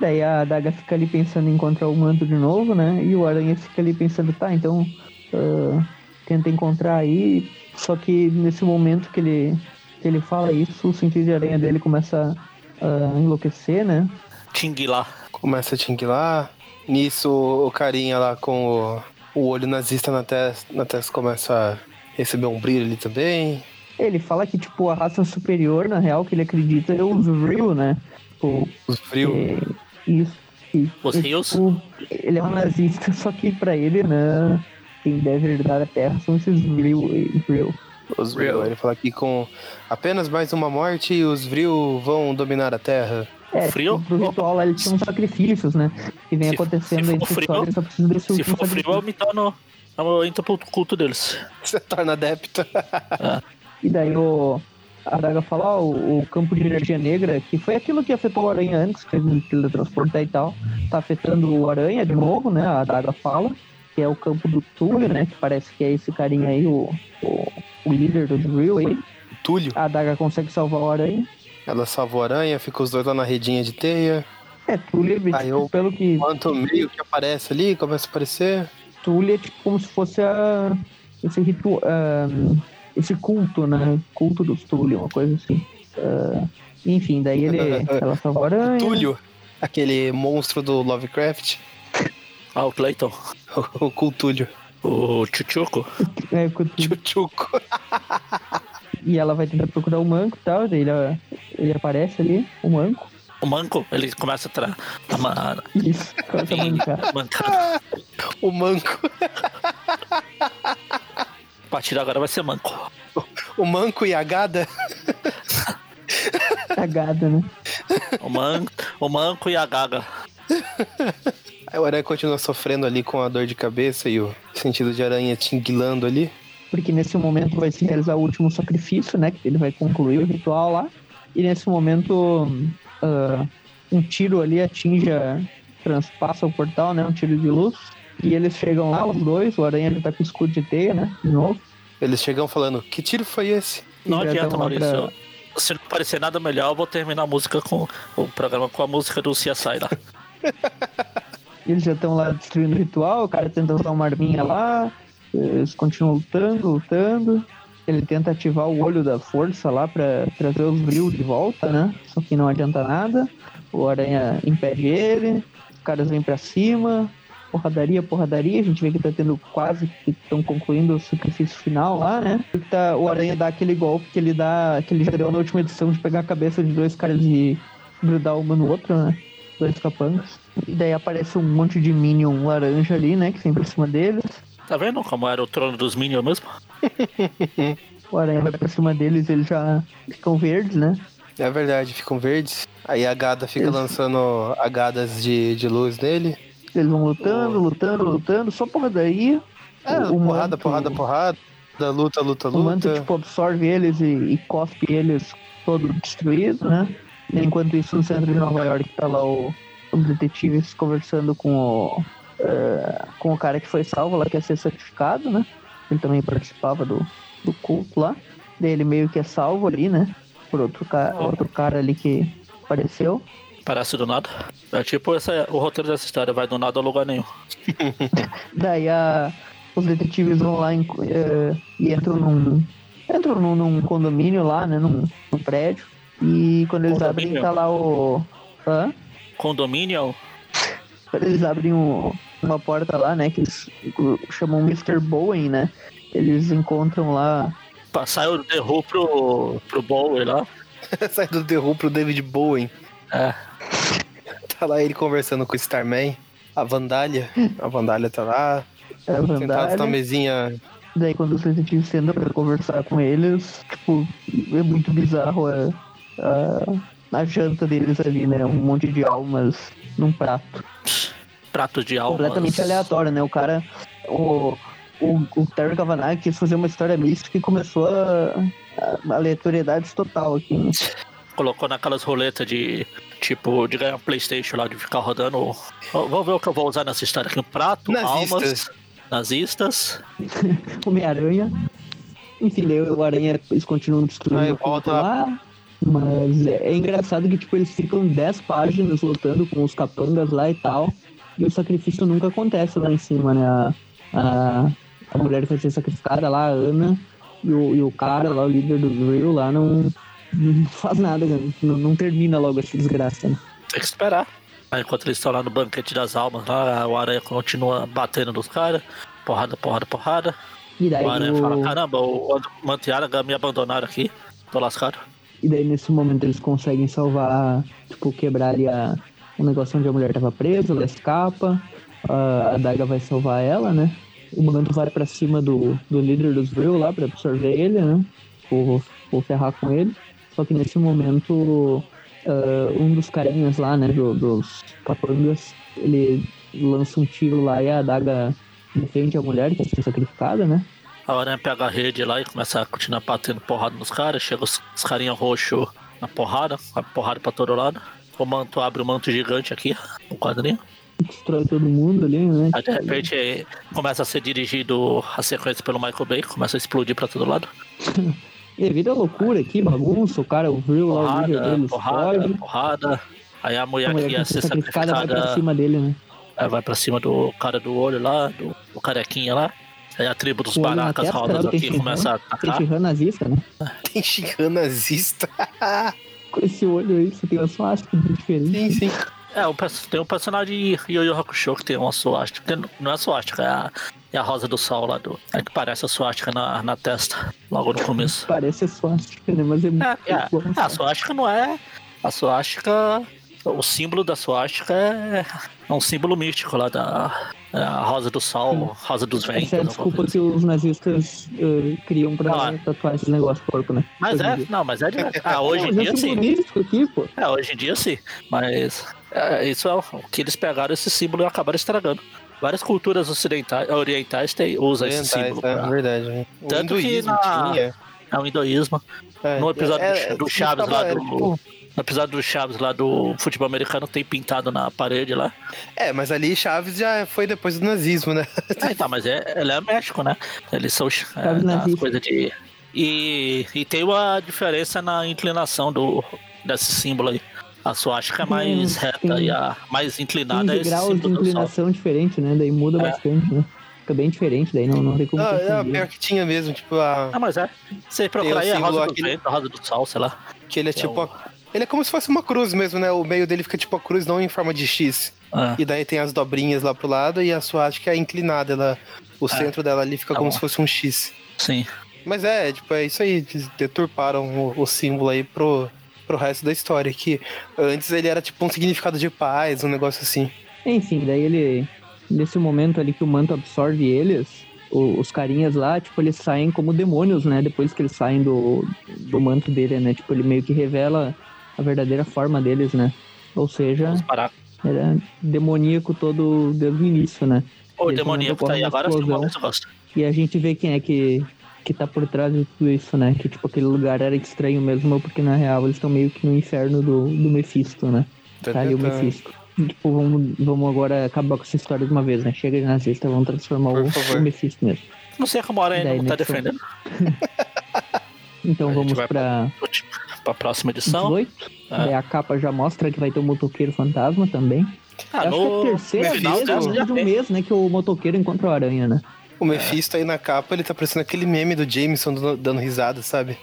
Daí a Daga fica ali pensando em encontrar o manto de novo, né? E o Aranha fica ali pensando, tá, então uh, tenta encontrar aí. Só que nesse momento que ele, que ele fala isso, o sentido de aranha dele começa a enlouquecer, né? Tinguilar. Começa a tinguilar. Nisso, o carinha lá com o, o olho nazista na testa, na testa começa a receber um brilho ali também. Ele fala que, tipo, a raça superior, na real, que ele acredita é os Vril, né? Tipo, os Vril. É, isso. os Rios? Tipo, ele é um nazista, só que pra ele, né? Quem deve herdar a terra são esses Vril. Vril. Os Vril. Ele fala que com apenas mais uma morte, os Vril vão dominar a terra. É, frio? Pro ritual lá, eles tinham sacrifícios, né? Que vem se, acontecendo se for frio, só precisa desse Se for frio, eu me torno. Eu entro pro culto deles. Você torna adepto. É. E daí o. A Daga fala, ó, o, o, campo de energia negra, que foi aquilo que afetou o Aranha antes, que fez ele teletransportar e tal, tá afetando o Aranha de novo, né? A Daga fala, que é o campo do Túlio, né? Que parece que é esse carinha aí, o, o, o líder do Drill aí. Túlio. A Daga consegue salvar o Aranha. Ela salva o aranha, fica os dois lá na redinha de teia. É, Tully, tipo, Aí eu, pelo que. Quanto meio que aparece ali, começa a aparecer. Tully é tipo como se fosse a, esse ritual. Uh, esse culto, né? Culto dos Tully, uma coisa assim. Uh, enfim, daí ele. ela salva o aranha. Túlio, aquele monstro do Lovecraft. Ah, o Clayton. o Cultúlio. O Chuchuco. É, o Tchutchuco. E ela vai tentar procurar o manco e tal, daí ele, ele aparece ali, o manco. O manco, ele começa a, tra... a ma- Isso, começa a mancar. mancar. O manco. A partir de agora vai ser manco. O manco e a gada. Cagada, né? O, man... o manco e a gaga. Aí o aranha continua sofrendo ali com a dor de cabeça e o sentido de aranha tinguilando ali. Porque nesse momento vai se realizar o último sacrifício, né? Que ele vai concluir o ritual lá. E nesse momento, ah, um tiro ali atinge, a- transpassa o portal, né? Um tiro de luz. E eles chegam lá, os dois. O aranha já tá com escudo de teia, né? De novo. Eles chegam falando, que tiro foi esse? Não adianta, Maurício. pra- Se não parecer nada melhor, eu vou terminar a música com o programa com a música do CSI lá. Eles já estão lá destruindo o ritual, o cara tenta usar uma arminha lá, eles continuam lutando, lutando. Ele tenta ativar o olho da força lá pra trazer os Vril de volta, né? Só que não adianta nada. O aranha impede ele, os caras vêm pra cima, porradaria, porradaria. A gente vê que tá tendo quase que estão concluindo o sacrifício final lá, né? Tá, o aranha dá aquele golpe que ele dá, que ele já deu na última edição de pegar a cabeça de dois caras e grudar uma no outro, né? Dois capangas. E daí aparece um monte de Minion laranja ali, né? Que vem pra cima deles. Tá vendo como era o trono dos Minions mesmo? O aranha vai pra cima deles eles já ficam verdes, né? É verdade, ficam verdes. Aí a gada fica Eles- lançando agadas de, de luz nele. Eles vão lutando, lutando, lutando, só porradaria. É, O- o porrada, manto- porrada, porrada. Luta, luta, O manto, luta. tipo, absorve eles e, e cospe eles todo destruído, né? Enquanto isso, no centro de Nova York, tá lá o, os detetives conversando com o, eh, com o cara que foi salvo lá, que ia ser sacrificado, né? Ele também participava do, do culto lá. Daí ele meio que é salvo ali, né? Por outro, ca outro cara ali que apareceu. Parece do nada. É tipo essa, o roteiro dessa história, vai do nada a lugar nenhum. Daí a, os detetives vão lá em- eh, e entram num. Entram num, num condomínio lá, né? Num, num prédio. E quando eles abrem, Condomínio? tá lá o. Hã? Condomínio, Quando eles abrem um- uma porta lá, né? Que eles chamam Mr. Bowen, né? Eles encontram lá. saiu o The Who pro, pro Bowie lá. Sai do The Who pro David Bowen. É, Tá lá ele conversando com o Starman. A Vandália. A Vandália tá lá. A Sentados na Vandália. mesinha. Daí quando os detetives sentam pra conversar com eles, tipo, é muito bizarro a, a, a janta deles ali, né? Um monte de almas num prato. prato de almas. completamente aleatório, né? O cara, o, o, o Terry Kavanagh quis fazer uma história mística e começou a, a aleatoriedade total aqui. né? Colocou naquelas roletas de, tipo, de ganhar um Playstation lá, de ficar rodando. Vamos ver o que eu vou usar nessa história aqui. Um prato, Nazistas. almas, nazistas. Homem-Aranha. Enfim, daí o Aranha, eles continuam destruindo Aí volta- lá. Mas é, é engraçado que, tipo, eles ficam 10 páginas lutando com os capangas lá e tal. E o sacrifício nunca acontece lá em cima, né? A, a, a mulher que vai ser sacrificada lá, a Ana, e o, e o cara lá, o líder do Real lá, não, não faz nada, né? não, não termina logo essa desgraça, né? Tem que esperar. Aí, enquanto eles estão lá no banquete das almas, lá, o Aranha continua batendo nos caras. Porrada, porrada, porrada. E daí, O Aranha o- fala, caramba, o Mantiara me abandonaram aqui. Tô lascado. E daí nesse momento eles conseguem salvar, tipo, quebrar ali a, o negócio onde a mulher tava presa, ela escapa, a, Daga vai salvar ela, né? O Manto vai pra cima do, do líder dos Vril lá pra absorver ele, né? Por, por ferrar com ele. Só que nesse momento, ah, um dos carinhas lá, né, do- dos capangas, ele lança um tiro lá e a Daga defende a mulher que tá sendo sacrificada, né? A Aranha pega a rede lá e começa a continuar batendo porrada nos caras. Chega os, os carinha roxo na porrada, a porrada pra todo lado. O manto abre o manto gigante aqui, no quadrinho. Destrói todo mundo ali, né? Aí de repente começa a ser dirigido a sequência pelo Michael Bay, começa a explodir pra todo lado. E vira loucura aqui, bagunça, o cara, o Vril lá, o Porrada, dele, porrada, explode. porrada. Aí a A mulher que mulher ia que ser ser sacrificada vai pra sacrificada cima dele, né? eh, vai pra cima do cara do olho lá, do, do carequinha lá. Aí a tribo dos O baracas rodas o aqui começa a atacar. Tenshinhan nazista, né? Tem Shinhan nazista. Com esse olho aí, você tem uma suástica diferente. sim, sim. É, o tem um personagem de Yu Hakusho que tem uma suástica. Não é suástica, é a, E a rosa do sol lá do. É que parece a suástica na, na testa, logo no começo. Parece a suástica, né? Mas é muito É, é, bom, a suástica não é. A suástica. O símbolo da suástica é, é um símbolo místico lá da. é a rosa do sol, rosa dos ventos. Essa é a desculpa que os nazistas eh, criam pra é. tatuar esse negócio corpo, né? Mas Hoje em é, dia. não, mas é de Ah, hoje em Não, mas dia é sim. aqui, pô. É, hoje em dia sim. Mas é, isso é o que eles pegaram esse símbolo e acabaram estragando. Várias culturas ocidentais, orientais têm, usam esse Orientais, símbolo. é pra- verdade. né? O Tanto que hinduísmo na- tinha. É o hinduísmo. É, No episódio é, do é, Chaves tava- lá do- tipo, No episódio do Chaves lá do futebol americano tem pintado na parede lá. É, mas ali Chaves já foi depois do nazismo, né? Ah, tá, mas é, ele é México, né? Eles são é, nazista. coisas de. E, e tem uma diferença na inclinação do, desse símbolo aí. A suástica é mais Tem- reta tem e a mais inclinada é 15 esse graus de do inclinação diferente, né? Daí muda É. bastante, né? Fica bem diferente, daí não, não tem como Ah, é, pior que tinha mesmo, tipo, a, Ah, mas é. Você procurar o aí a símbolo rosa do aquele- vento, a rosa do sol, sei lá. que ele é é tipo. o- a- ele é como se fosse uma cruz mesmo, né? O meio dele fica tipo a cruz, não em forma de X. Ah, E daí tem as dobrinhas lá pro lado e a suástica é inclinada. Ela, o É. centro dela ali fica Tá como bom. se fosse um X. sim. Mas é, tipo, é isso aí. Eles deturparam o, o símbolo aí pro, pro resto da história. Que antes ele era tipo um significado de paz, um negócio assim. Enfim, daí ele. Nesse momento ali que o manto absorve eles, o- os carinhas lá, tipo, eles saem como demônios, né? Depois que eles saem do, do manto dele, né? Tipo, ele meio que revela a verdadeira forma deles, né? Ou seja, era demoníaco todo desde o início, né? O demoníaco tá aí agora, explosão. eu gosto. E a gente vê quem é que, que tá por trás de tudo isso, né? Que, tipo, aquele lugar era estranho mesmo, porque na real eles estão meio que no inferno do, do Mephisto, né? Tá ali o Tá, tá. Mephisto. Tipo, vamos, vamos agora acabar com essa história de uma vez, né? Chega de nazista, vamos transformar Por o, favor. o Mephisto mesmo. Não sei como a Daí, não tá defendendo. Então vamos vai pra Pra próxima edição. 18. Ah. Daí a capa já mostra que vai ter o motoqueiro fantasma também. Ah, acho que é a terceira final vez já de um mês, né, que o motoqueiro encontra o aranha, né? O Mephisto aí na capa, ele tá parecendo aquele meme do Jameson dando, dando risada, sabe?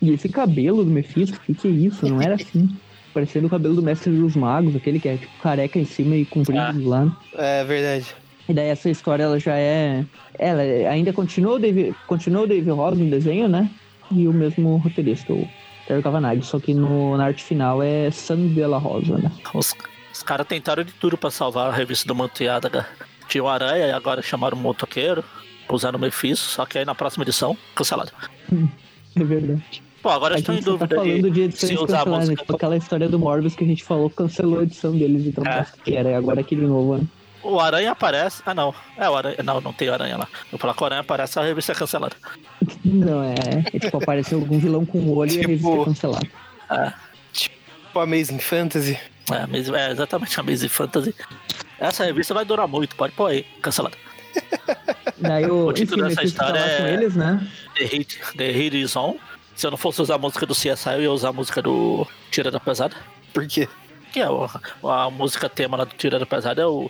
E esse cabelo do Mephisto, o que, que é isso? Não era assim. Parecendo o cabelo do Mestre dos Magos, aquele que é tipo careca em cima e comprido Ah. do lado. É verdade. E daí essa história ela já é. Ela ainda continua o Dave, continua o Dave Ross no desenho, né? E o mesmo roteirista, o Terry Cavanagh. Só que no, na arte final é San de la Rosa, né? Os, os caras tentaram de tudo pra salvar a revista do Manteada. Tinha o Aranha e agora chamaram o Motoqueiro. Usaram o Mephisto, só que aí na próxima edição, cancelado. É verdade. Pô, agora A estou em tá dúvida falando de de edições se usar a canceladas. Tipo aquela história do Morbius que a gente falou, cancelou a edição deles, então É. que era. E agora aquele novo, né? O Aranha aparece. Ah, não. É o Aranha. Não, não tem Aranha lá. Eu falar que o Aranha aparece, a revista é cancelada. Não, é. é tipo, apareceu algum vilão com olho e a revista é Tipo- cancelada. É, Tipo Amazing Fantasy. é, mas- é exatamente a Amazing Fantasy. Essa revista vai durar muito, pode pôr aí, cancelada. Daí o, O título enfim, dessa tá história com é- eles, né? The Hit, The Hit is On. Se eu não fosse usar a música do CSI, eu ia usar a música do Tira da Pesada. Por quê? Que é o, a música tema lá do Tira da Pesada é o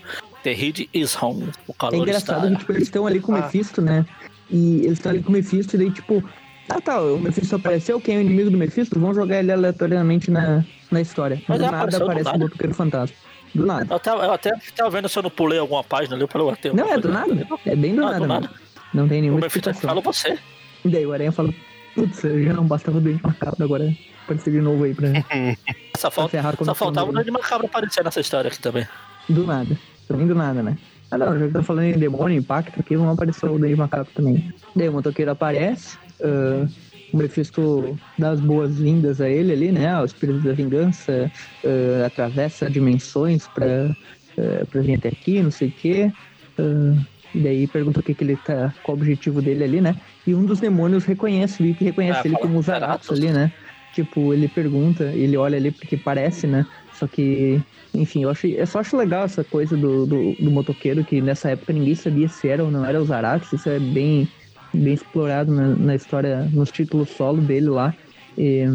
The Hit is Home. O É calor engraçado está. que tipo, eles estão ali com o Ah. Mephisto, né? E eles estão ali com o Mephisto e daí, tipo, ah tá, o Mephisto apareceu, quem é o inimigo do Mephisto? Vão jogar ele aleatoriamente na, na história. Mas do é, nada apareceu do aparece o nada. motoqueiro fantasma. Do nada. Eu até, eu até tava vendo se eu não pulei alguma página ali, eu falei, ué, Não, é do nada. É bem do Não, nada, do mano. nada. Não tem O nenhuma Mephisto explicação. fala você. E daí o Aranha fala, putz, já não bastava o Dente Macabro, agora apareceu de novo aí pra, Só, pra falta, ferrar com a só faltava o. Nerd Macabro aparecer nessa história aqui também. Do nada. Também do nada, né? Ah não, já que tá falando em demônio, impacto aqui, vão aparecer o Dente Macabro também. Daí o motoqueiro aparece, ah, o Mephisto dá as boas-vindas a ele ali, né? O espírito da vingança ah, atravessa dimensões pra, ah, pra vir até aqui, não sei o quê. Ah, e daí pergunta o que, que ele tá. qual o objetivo dele ali, né? E um dos demônios reconhece, viu que reconhece Ah, ele como o Zaratos. ali, né? Tipo, ele pergunta, ele olha ali porque parece, né? Só que, enfim, eu, acho, eu só acho legal essa coisa do, do, do motoqueiro, que nessa época ninguém sabia se era ou não era o Zaratos. Isso é bem, bem explorado na, na história, nos títulos solo dele lá. E,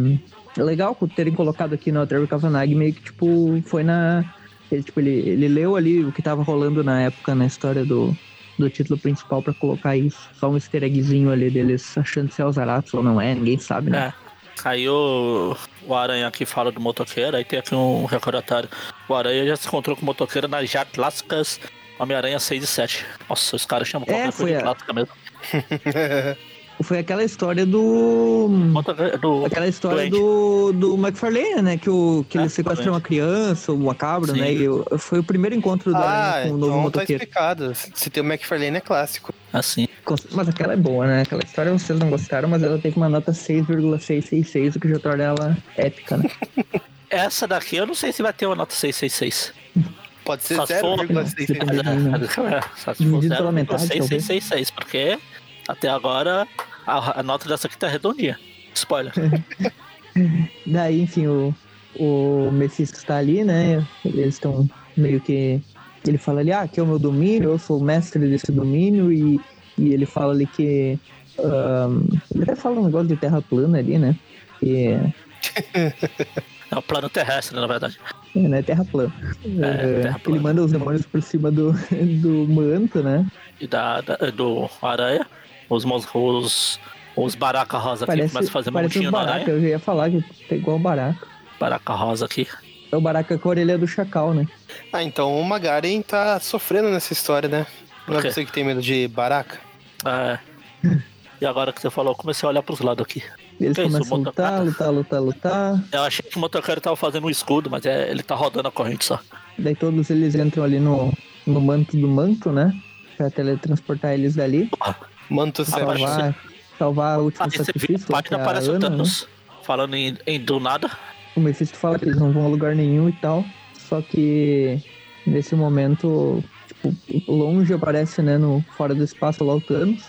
é legal terem colocado aqui no Trevor Cavanagh, meio que, tipo, foi na... Ele, tipo, ele, ele leu ali o que tava rolando na época na história do, do título principal pra colocar isso. Só um easter eggzinho ali deles achando se é o Zaratos ou não é, ninguém sabe, né? Aí o, o Aranha aqui fala do motoqueiro, aí tem aqui um recordatório. O Aranha já se encontrou com o motoqueiro nas Jatlascas Homem-Aranha 6 e 7. Nossa, os caras chamam É, qualquer coisa de a- clássica mesmo. Foi aquela história do. Do, Aquela história do, do McFarlane, né? Que, o, que É, ele sequestra uma criança, uma cabra, Sim. né? E o- foi o primeiro encontro do ah, Aranha com o novo então tá motoqueiro. explicado. Se tem o McFarlane é clássico. Assim. Mas aquela é boa, né? Aquela história vocês não gostaram, mas ela teve uma nota 6,666, o que já torna ela épica, né? Essa daqui eu não sei se vai ter uma nota 666. Pode ser Só se for- 0,666. Mas, Uhum. é, só se for Dividido pela metade, 0,6666, porque até agora a, a nota dessa aqui tá redondinha. Spoiler. Daí, enfim, o, o Mephisto tá ali, né? Eles estão meio que. Ele fala ali, ah, aqui é o meu domínio, eu sou o mestre desse domínio, e, e ele fala ali que. ahn, ele até fala um negócio de terra plana ali, né? Que É o plano terrestre, na verdade. é, né, terra plana. É, terra que ele plana. manda os demônios por cima do, do manto, né? E da, da- do Aranha. Os, os, os Baraka Rosa aqui Parece, começam a fazer montinho na baraca, Aranha. eu ia falar que é igual o baraca. Baraka Rosa aqui. É o baraca com a orelha do chacal, né? Ah, então o Magaren tá sofrendo nessa história, né? Não é você que tem medo de baraca? É. E agora que você falou, eu comecei a olhar pros lados aqui. Eles Que isso, começam a lutar, lutar, lutar, lutar. Eu achei que o motoqueiro tava fazendo um escudo, mas é, ele tá rodando a corrente só. Daí todos eles entram ali no, no manto do manto, né? Pra teletransportar eles dali. Rapaz, Salvar, salvar o último Ah, sacrifício. página é a parece o Ana, né? Thanos. Falando em, em do nada. O Mephisto fala que eles não vão a lugar nenhum e tal. Só que nesse momento, tipo, longe aparece, né? No, fora do espaço lá o Thanos.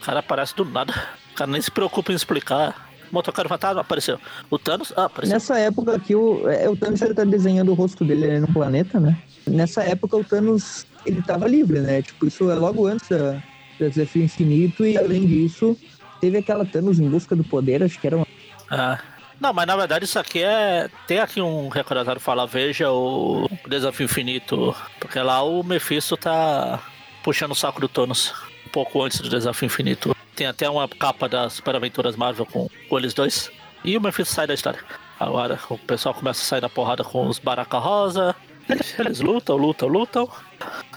O cara aparece do nada. O cara nem se preocupa em explicar. O motoqueiro fantasma apareceu. O Thanos, ah, apareceu. Nessa época aqui, o, é, o Thanos ele tá desenhando o rosto dele ali no planeta, né? Nessa época o Thanos, ele tava livre, né? Tipo, isso é logo antes da Desafio Infinito e além disso, teve aquela Thanos em busca do poder, acho que era uma... Ah. Não, mas na verdade isso aqui é. Tem aqui um recordatório que fala: veja o Desafio Infinito. Porque lá o Mephisto tá puxando o saco do Thanos. Um pouco antes do Desafio Infinito. Tem até uma capa das Super Aventuras Marvel com, com eles dois. E o Mephisto sai da história. Agora o pessoal começa a sair da porrada com os Baraka Rosa. Eles, eles lutam, lutam, lutam.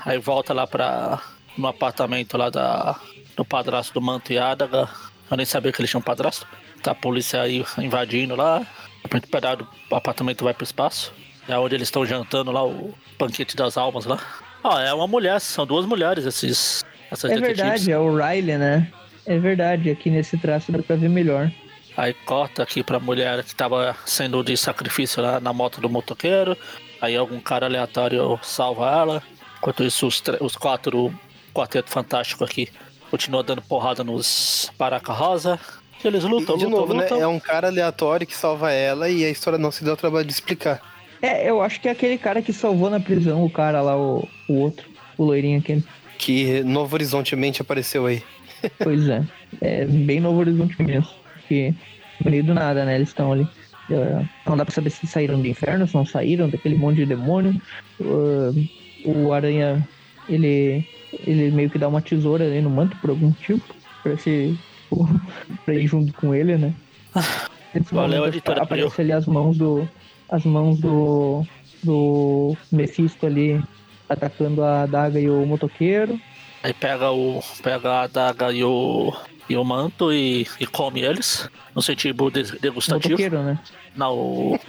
Aí volta lá pra. No apartamento lá da. do padrasto do Manto e Adaga. Eu nem sabia que eles tinham um padrasto. Tá a polícia aí invadindo lá. O pedaço do apartamento vai pro espaço. É onde eles estão jantando lá, o banquete das almas lá. Ó, é uma mulher, são duas mulheres esses. Essas É detetives. verdade, é o Riley, né? É verdade, aqui nesse traço dá pra ver melhor. Aí corta aqui pra mulher que tava sendo de sacrifício lá na moto do motoqueiro. Aí algum cara aleatório salva ela. Enquanto isso, os, os quatro, quarteto fantástico aqui, continua dando porrada nos Baraka Rosa. E eles lutam, E, de lutam, novo, né? lutam. É um cara aleatório que salva ela e a história não se deu o trabalho de explicar. É, eu acho que é aquele cara que salvou na prisão o cara lá, o, o outro, o loirinho aquele. Que Novo Horizontemente apareceu aí. Pois é. É bem Novo Horizonte mesmo. Porque no meio do nada, né? Eles estão ali. É, Não dá pra saber se saíram do inferno, se não saíram, daquele monte de demônio. Uh, o Aranha, ele, ele meio que dá uma tesoura ali no manto por algum motivo. Pra, se, pra ir junto com ele, né? Nesse Valeu, momento, editora Aparece ali as mãos do. As mãos do. Do Mephisto ali atacando a adaga e o motoqueiro. Aí pega o. pega a adaga e o. e o manto e, e come eles. No sentido de- degustativo. Motoqueiro, né? Não, o.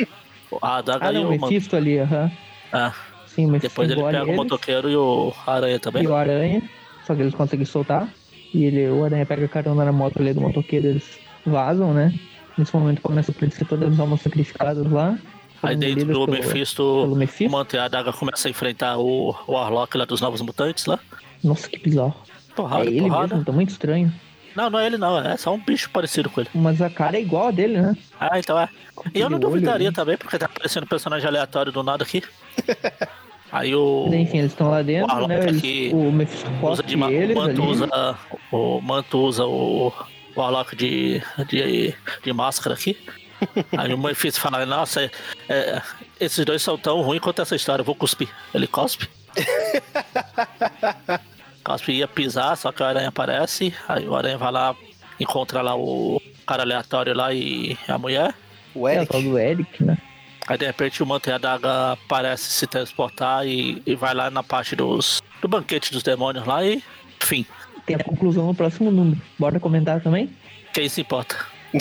A adaga Ah, e não, o o manto. Mephisto ali, aham. Ah, Sim, o Mephisto depois ele pega o eles, motoqueiro e o aranha também. e o Aranha, só que eles conseguem soltar. E ele, o Aranha pega carona na moto ali do motoqueiro, eles vazam, né? Nesse momento começa a aparecer todas as almas sacrificadas lá. Aí dentro do pelo- Mephisto, pelo o Mephisto. manto e a adaga começa a enfrentar o, o Warlock lá dos Novos Mutantes lá. Nossa, que bizarro. Porrada, é ele porrada. mesmo, tá muito estranho. Não, não é ele não, é só um bicho parecido com ele. Mas a cara é igual a dele, né? Ah, então é. E eu não olho duvidaria ali. também, porque tá aparecendo personagem aleatório do nada aqui. Aí o. Mas, enfim, eles estão lá o dentro, né? Eles, aqui o Mephisto usa de eles o manto ali. usa. O manto usa o. O Warlock de, de, de máscara aqui. Aí o Mephisto fala, nossa, é- é, esses dois são tão ruins quanto essa história, eu vou cuspir. Ele cospe. cospe ia pisar, só que o aranha aparece, aí o aranha vai lá, encontra lá o cara aleatório lá e a mulher. O É, o Eric. tal do Eric, né? Aí de repente o manto e a daga parece se transportar e, e vai lá na parte dos. do banquete dos demônios lá e. Enfim. Tem a conclusão no próximo número. Bora comentar também? Quem se importa?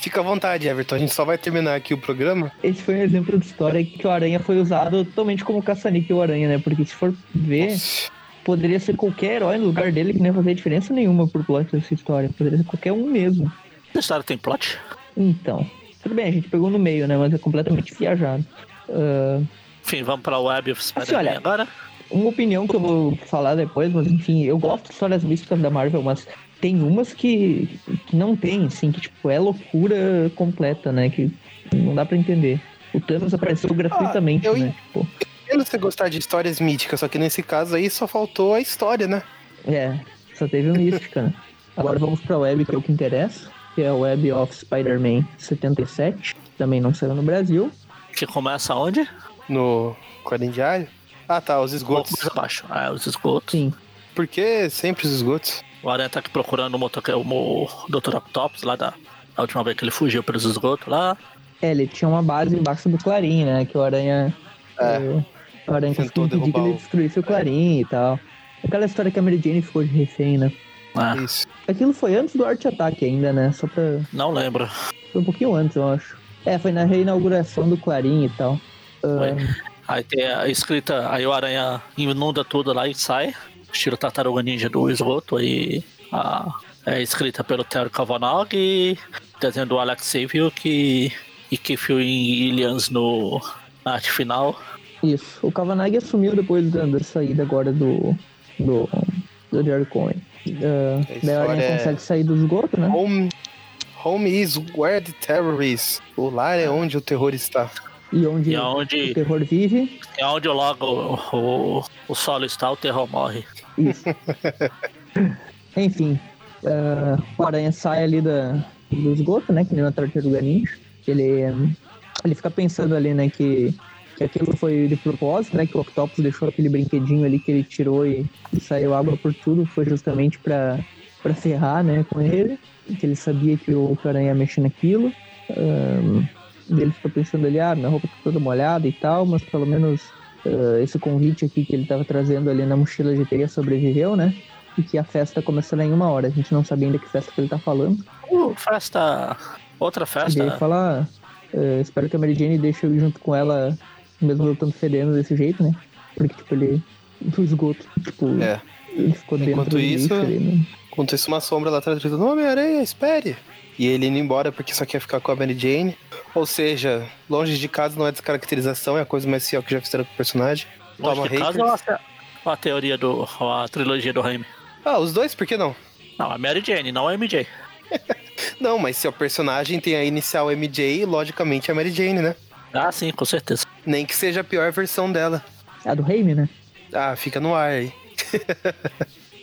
Fica à vontade, Everton. A gente só vai terminar aqui o programa. Esse foi um exemplo de história que o Aranha foi usado totalmente como caça-níquel o Aranha, né? Porque se for ver, Nossa. poderia ser qualquer herói no lugar dele que não ia fazer diferença nenhuma pro plot dessa história. Poderia ser qualquer um mesmo. Essa história tem plot? Então, tudo bem, a gente pegou no meio, né? Mas é completamente viajado. Ah, Enfim, vamos pra Web of Spider-Man olha, agora. uma opinião que eu vou falar depois, mas enfim, eu gosto de histórias místicas da Marvel, mas tem umas que, que não tem, assim, que tipo, é loucura completa, né? Que não dá pra entender. O Thanos apareceu gratuitamente, eu né? Tipo, Eu não sei gostar de histórias míticas, só que nesse caso aí só faltou a história, né? é, só teve um mística, né? Agora vamos pra web, que é o que interessa, que é a Web of Spider-Man 77, que também não saiu no Brasil. Que começa onde? No quadrinho diário. Ah, tá, os Um pouco esgotos. mais abaixo. É, os esgotos. Sim, Por que sempre os esgotos? O Aranha tá aqui procurando o, motoque... o Dr. Octopus lá da... da última vez que ele fugiu pelos esgotos lá. é, ele tinha uma base embaixo do Clarim, né? Que o Aranha. É. eh, o Aranha Tentou conseguiu impedir que ele o- destruísse o Clarim e tal. Aquela história que a Mary Jane ficou de refém, né? Ah, Isso. Aquilo foi antes do Art Attack ainda, né? Só pra. não lembro. Foi um pouquinho antes, eu acho. É, foi na reinauguração do Clarim e tal. Foi. Aí tem a escrita, aí o Aranha inunda tudo lá e sai. Estilo Tartaruga Ninja do esgoto. Aí a, é escrita pelo Terry Kavanagh e desenho do Alex Savio que, e que fio em Illians no, na arte final. Isso. O Kavanagh assumiu depois da, da saída agora do. do. do Jerry Cohen. A daí a Aranha é- consegue sair do esgoto, né? Home, home is where the terror is. O lar é onde o terror está. E onde E é o onde, terror vive. é onde logo o, o, o solo está, o terror morre. Isso. Enfim, ah, o Aranha sai ali da, do esgoto, né? Que nem na Tartaruga Ninja. Ele, ele fica pensando ali, né? Que, que aquilo foi de propósito, né? Que o Octopus deixou aquele brinquedinho ali que ele tirou e, e saiu água por tudo. Foi justamente pra, pra ferrar, né? Com ele. Que ele sabia que o Aranha ia mexer naquilo. Ahn, ele fica pensando ali, ah, minha roupa tá toda molhada e tal, mas pelo menos ah, esse convite aqui que ele tava trazendo ali na mochila de teia sobreviveu, né? E que a festa começando em uma hora. A gente não sabe ainda que festa que ele tá falando. Uh, festa. Outra E daí ele festa. fala, ah, espero que a Mary Jane deixe eu ir junto com ela, mesmo eu tanto fedendo desse jeito, né? Porque, tipo, ele. Do esgoto, tipo, É. ele ficou dentro Enquanto do isso- ali, né? Enquanto isso, uma sombra lá atrás gritando, Homem-Aranha, espere! E ele indo embora porque só quer ficar com a Mary Jane. Ou seja, longe de casa não é descaracterização, é a coisa mais fiel que já fizeram com o personagem. Longe Toma de casa ou haters. a, ou a teoria do. ou a trilogia do Raimi? Ah, os dois, por que não? Não, a Mary Jane, não a MJ. Não, mas se o personagem tem a inicial MJ, logicamente é a Mary Jane, né? Ah, sim, com certeza. Nem que seja a pior versão dela. A do Raimi, né? Ah, fica no ar aí.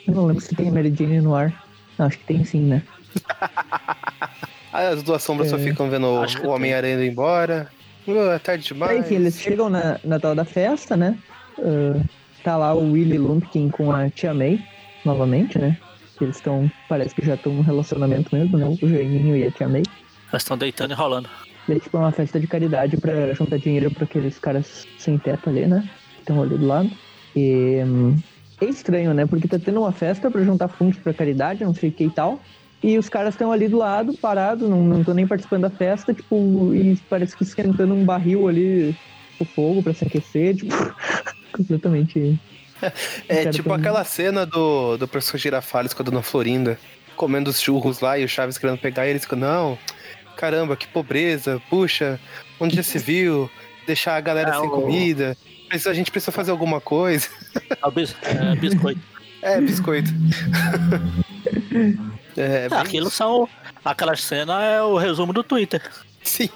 Eu não lembro se tem a Mary Jane no ar. Não, acho que tem sim, né? As duas sombras só É. ficam vendo o- Acho que o Homem-Aranha indo embora. Uh, é tarde demais. Enfim, eles chegam na, na tal da festa, né? Ah, tá lá o Willy Lumpkin com a Tia May, novamente, né? Eles estão, parece que já estão num relacionamento mesmo, né? O Jaiminho e a Tia May. Elas estão deitando e rolando. Daí, tipo, é uma festa de caridade pra juntar dinheiro pra aqueles caras sem teto ali, né? Que estão ali do lado. E hum, é estranho, né? Porque tá tendo uma festa pra juntar fundos pra caridade, não sei o que e tal. E os caras estão ali do lado, parados, não, não tô nem participando da festa, tipo, e parece que esquentando um barril ali, o fogo pra se aquecer, tipo, completamente. É tipo aquela cena do, do professor Girafales com a dona Florinda, comendo os churros lá e o Chaves querendo pegar e eles ficam, não, caramba, que pobreza, puxa, onde já se viu deixar a galera É, sem o- comida, a gente precisa fazer alguma coisa. É bis, é, biscoito. É, biscoito. é, bem aquilo são. Aquela cena é o resumo do Twitter. Sim.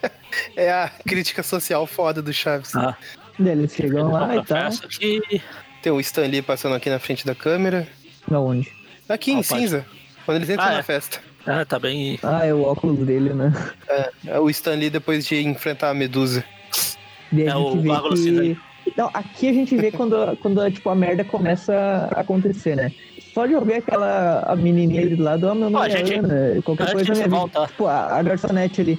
é a crítica social foda do Chaves. Ah, eles chegam lá e tal. que. Tem o Stan Lee passando aqui na frente da câmera. Aonde? Aqui em pode. cinza, quando eles entram Ah, na é. festa. É, tá bem. Ah, é o óculos dele, né? É, é o Stan Lee depois de enfrentar a Medusa. É o Cidade. que. Não, aqui a gente vê quando, quando tipo, a merda começa a acontecer, né? Só de eu ver aquela a menininha ali do lado, ó, meu nome Ó, a é gente- Ana, qualquer coisa avisa. voltar. Tipo, a, a garçonete ali.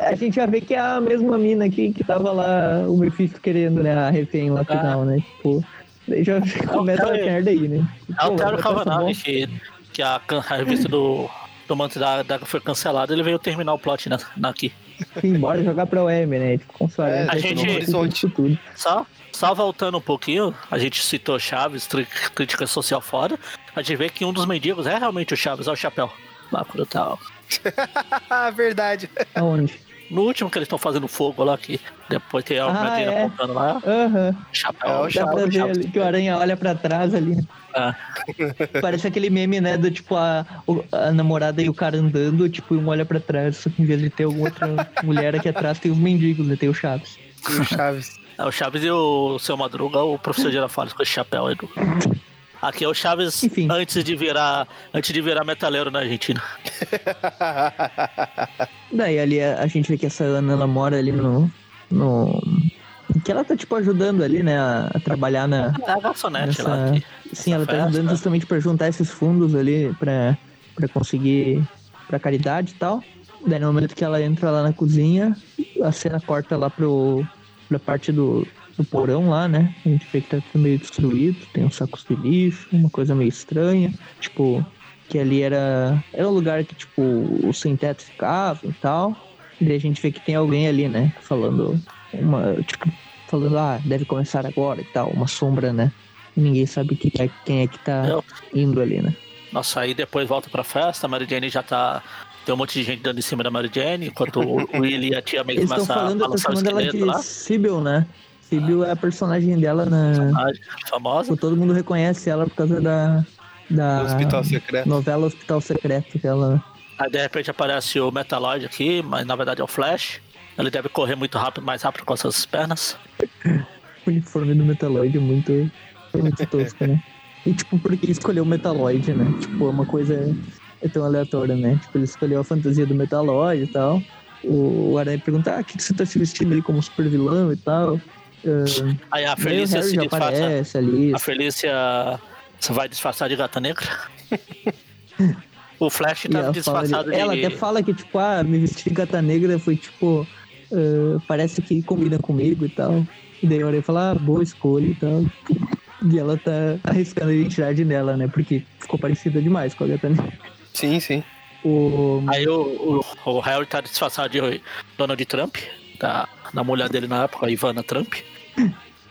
a gente já vê que é a mesma mina aqui que tava lá, o Mephisto querendo, né? A refém lá final, né? Tipo, daí já começa a merda aí, né? É o Cavanagh bom. que, que a revista do, do Manto da Daga foi cancelada, ele veio terminar o plot na, na aqui. Fui embora jogar pra UEM, né? Tipo, com sua É, a gente- isso tudo. Só, só voltando um pouquinho, a gente citou Chaves, crítica social foda. A gente vê que um dos mendigos é realmente o Chaves, é o Chapéu. Lá quando. Ah, verdade. Aonde? No último que eles estão fazendo fogo lá, que depois tem a Ah, Medina é. apontando lá. Aham. Chapéu, É o Dá Chapéu, pra ver ali que o aranha olha pra trás ali. É. Parece aquele meme, né? Do tipo a, a namorada e o cara andando, tipo, um olha pra trás, só que em vez de ter alguma outra mulher aqui atrás, tem os mendigos, né? Tem o Chaves. E o Chaves. É o Chaves e o seu Madruga, o professor Girafales com esse chapéu aí. do- Aqui é o Chaves Enfim. antes de virar antes de virar metaleiro na Argentina. Daí ali a, a gente vê que essa Ana, ela mora ali no. no que ela tá, tipo, ajudando ali, né? A, a trabalhar na. É a garçonete Nessa- lá. Que, Sim, ela tá festa. ajudando justamente pra juntar esses fundos ali pra, pra conseguir. pra caridade e tal. Daí no momento que ela entra lá na cozinha, a cena corta lá pro. pra parte do, do porão lá, né? A gente vê que tá tudo meio destruído, tem uns sacos de lixo, uma coisa meio estranha. Tipo, que ali era. Era um lugar que, tipo, os sem teto ficavam e tal. E daí a gente vê que tem alguém ali, né? Falando uma. Tipo, falando, ah, deve começar agora e tal, uma sombra, né? E ninguém sabe que é, quem é que tá Eu- indo ali, né? Nossa, aí depois volta pra festa, a Mary Jane já tá. Tem um monte de gente dando em cima da Mary Jane, enquanto o o Willy e a tia Eles estão começam a falando, o chamando ela esqueleto de lá. Sibyl, né? Sibyl é a personagem dela na. A famosa. Tipo, todo mundo reconhece ela por causa da. Da Hospital Secreto. novela Hospital Secreto que ela. Aí de repente aparece o Metaloid aqui, mas na verdade é o Flash. Ele deve correr muito rápido, mais rápido com as suas pernas. O uniforme do Metaloid é muito, é muito tosco, né? E tipo, por que escolheu o Metaloid, né? Tipo, é uma coisa é tão aleatória, né? Tipo, ele escolheu a fantasia do Metaloid e tal. O, o Aranha pergunta, ah, o que, que você tá se vestindo ali como super vilão e tal? Ah, Aí a Felícia se disfarça. ali. A Felícia você vai disfarçar de gata negra. o Flash E tá disfarçado ali- ela de. até fala que, tipo, ah, me vestir de gata negra foi tipo. ah, parece que combina comigo e tal. E daí a Aranha fala, ah, boa escolha e tal. E ela tá arriscando a identidade dela, né? Porque ficou parecida demais com a gata negra. Sim, sim. O... Aí o, o, o Harry tá disfarçado de Donald Trump, da, da mulher dele na época, a Ivana Trump.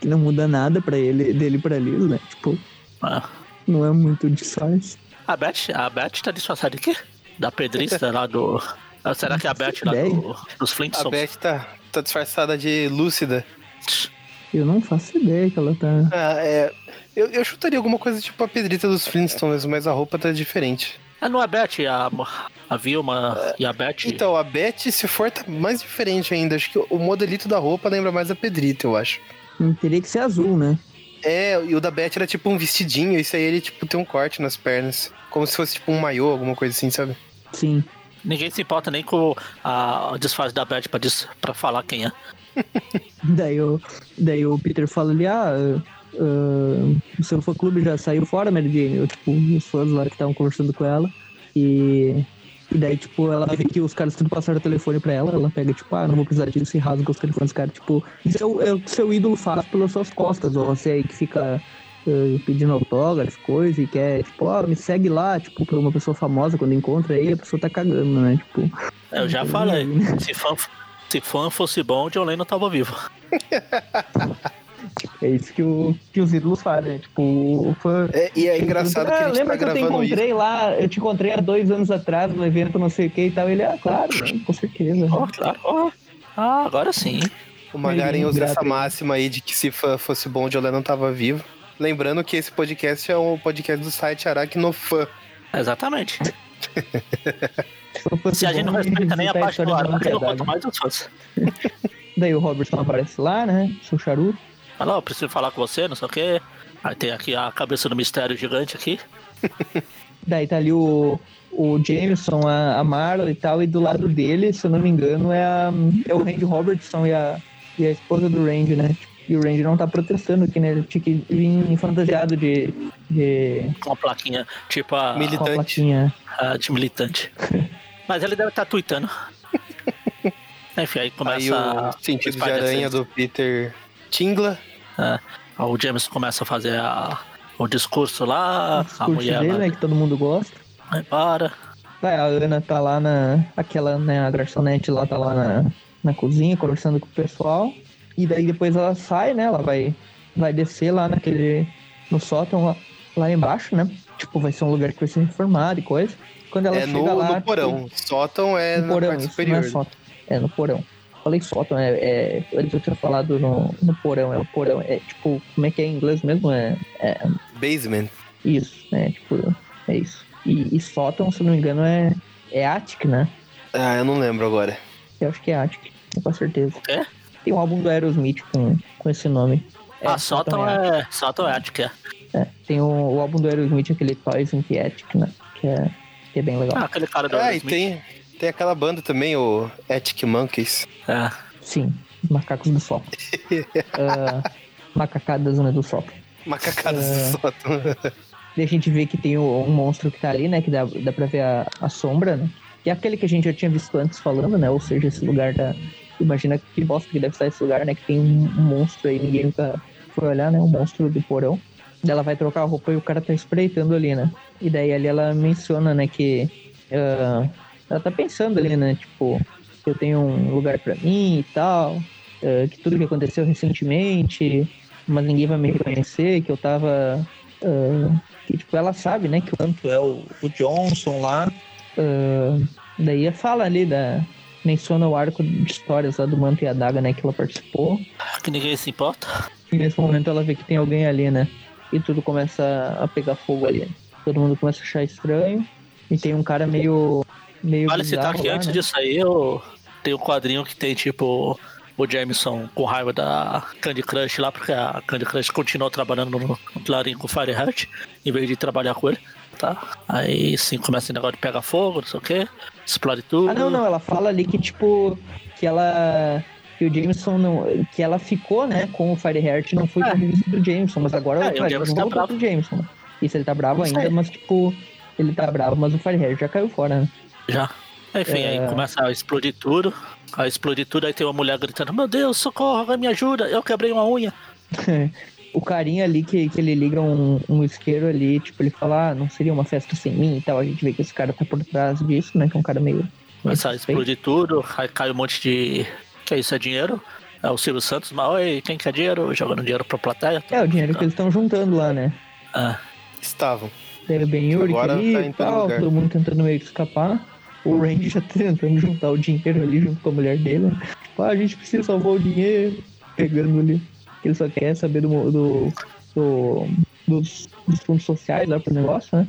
que não muda nada pra ele, dele pra Liz, né? Tipo, Ah. não é muito disfarce. A Beth, a Beth tá disfarçada de quê? Da pedrista lá do. Ah, Será que é a Beth lá do, dos A Flintstones? Beth tá, tá disfarçada de lúcida. Eu não faço ideia que ela tá. Ah, é. Eu, eu chutaria alguma coisa tipo a pedrita dos Flintstones, mas a roupa tá diferente. Ah, não é a Beth, a, a Vilma e a Beth. Então, a Beth, se for, tá mais diferente ainda. Acho que o modelito da roupa lembra mais a pedrita, eu acho. Hum, Teria que ser azul, né? É, e o da Beth era tipo um vestidinho, isso aí ele tipo tem um corte nas pernas. Como se fosse tipo um maiô, alguma coisa assim, sabe? Sim. Ninguém se importa nem com a, a disfarce da Beth pra, dis, pra falar quem é. Daí o, daí o Peter fala ali, ah, ah, o seu fã clube já saiu fora, Mary Jane? Eu, tipo, os fãs lá que estavam conversando com ela. E, e daí, tipo, ela vê que os caras tudo passaram o telefone pra ela. Ela pega, tipo, ah, não vou precisar disso e rasga os telefones dos caras. Tipo, isso é o, é o que seu ídolo faz pelas suas costas. Ou você aí que fica ah, pedindo autógrafo, coisa, e quer, tipo, ó, me segue lá, tipo, pra uma pessoa famosa quando encontra aí, a pessoa tá cagando, né? Tipo, Eu já falei. Se fã, se fã fosse bom, o John Lennon tava vivo. é isso que, o, que os ídolos fazem, né? Tipo, o fã. É, e é engraçado que a Ah, gente tá lembra que eu te gravando isso. encontrei lá, eu te encontrei há dois anos atrás no evento não sei o que e tal. Ele, ah, claro, né, com certeza. Claro. ó. Ah, agora sim. O Magaren Ele usa essa máxima aí de que se fã fosse bom, o John Lennon tava vivo. Lembrando que esse podcast é um podcast do site Aracnofã. Exatamente. Se, a gente não respeita nem a parte do história da Aracno, humanidade. quanto mais os fãs. Daí o Robertson aparece lá, né? Seu charuto. Fala, eu preciso falar com você, não sei o quê. Aí tem aqui a cabeça do mistério gigante aqui. Daí tá ali o, o Jameson, a, a Marla e tal, e do lado dele, se eu não me engano, é, a, é o Randy Robertson e a, e a esposa do Randy, né? E o Randy não tá protestando aqui, né? Ele tinha que vir fantasiado de, de Com uma plaquinha, tipo a, Militante. com a plaquinha. a de militante. Mas ele deve estar tweetando. Enfim, aí começa. Aí o sentido de aranha do Peter Tingla. É, o James começa a fazer a- o discurso lá, O a discurso mulher dele, né, que todo mundo gosta. vai para. Aí a Ana tá lá na. Aquela, né, a garçonete lá tá lá na, na cozinha conversando com o pessoal. E daí depois ela sai, né? Ela vai, vai descer lá naquele. no sótão lá, lá embaixo, né? Tipo, vai ser um lugar que vai ser reformado e coisa. Quando ela É chega no, lá. no tipo, porão. Sótão é no na porão, parte isso superior. não é sótão. É, no porão. Falei sótão, é, é. Eu tinha falado no, no porão, é o porão. É tipo, como é que é em inglês mesmo? É, é Basement. isso, né? Tipo, é isso. E, e sótão, se não me engano, é, é Attic, né? Ah, eu não lembro agora. Eu acho que é Attic, com certeza. O quê? Tem um álbum do Aerosmith com, com esse nome. ah, Sótão é. Sótão é Attic, é. É, tem o, o álbum do Aerosmith, aquele Toys in the Attic, né? Que é, que é bem legal. Ah, aquele cara do e Aerosmith. tem, tem aquela banda também, o Ethic Monkeys. É. Sim, os macacos do sótão. Ah, macacada da zona do sótão. Macacadas É. do sótão. Daí a gente vê que tem o- um monstro que tá ali, né? Que dá, dá pra ver a, a sombra, né? E é aquele que a gente já tinha visto antes falando, né? Ou seja, esse lugar da. Imagina que bosta que deve estar esse lugar, né? Que tem um, um monstro aí, ninguém nunca foi olhar, né? Um monstro do porão. Daí ela vai trocar a roupa e o cara tá espreitando ali, né? E daí ali ela menciona, né, que. ah, ela tá pensando ali, né? Tipo, que eu tenho um lugar pra mim e tal. ah, que tudo que aconteceu recentemente, mas ninguém vai me reconhecer, que eu tava. ah, que tipo, ela sabe, né, que o tanto é o, o Johnson lá. ah, daí fala ali da. Menciona o arco de histórias lá do Manto e a Daga, né, que ela participou. Que ninguém se importa. E nesse momento ela vê que tem alguém ali, né? E tudo começa a pegar fogo ali. Todo mundo começa a achar estranho. E tem um cara meio. Meio Vale citar que lá, antes né? disso aí, eu... tem um quadrinho que tem tipo o Jameson com raiva da Candy Crush lá, porque a Candy Crush continuou trabalhando no, Clarim com o Fireheart, em vez de trabalhar com ele, tá? Aí sim começa esse negócio de pegar fogo, não sei o que, explode tudo. Ah, não, não. Ela fala ali que, tipo, que ela. Que o Jameson não. Que ela ficou, né, com o Fireheart não foi É. revista do Jameson, mas agora É, o e o Fireheart Jameson tá bravo. pro Jameson. Isso ele tá bravo ainda, mas tipo. Ele tá bravo, mas o Fireheart já caiu fora, né? Já. Enfim, É. aí começa a explodir tudo. A explodir tudo, aí tem uma mulher gritando: Meu Deus, socorro, alguém me ajuda, eu quebrei uma unha. o carinha ali que, que ele liga um, um isqueiro ali, tipo, ele fala, ah, não seria uma festa sem mim e tal. A gente vê que esse cara tá por trás disso, né? Que é um cara meio. Começa a explodir tudo, aí cai um monte de. Que isso é dinheiro? É o Silvio Santos, mas oi, quem quer dinheiro? Jogando dinheiro pra plateia. É, o dinheiro que eles estão juntando lá, né? Ah, Estavam. O Ben Yuri ali tá e tal, lugar. todo mundo tentando meio que escapar. O Randy já tentando juntar o dinheiro ali junto com a mulher dele. Tipo, ah, a gente precisa salvar o dinheiro. Pegando ali. Ele só quer saber do, do, do- dos, dos fundos sociais lá pro negócio, né?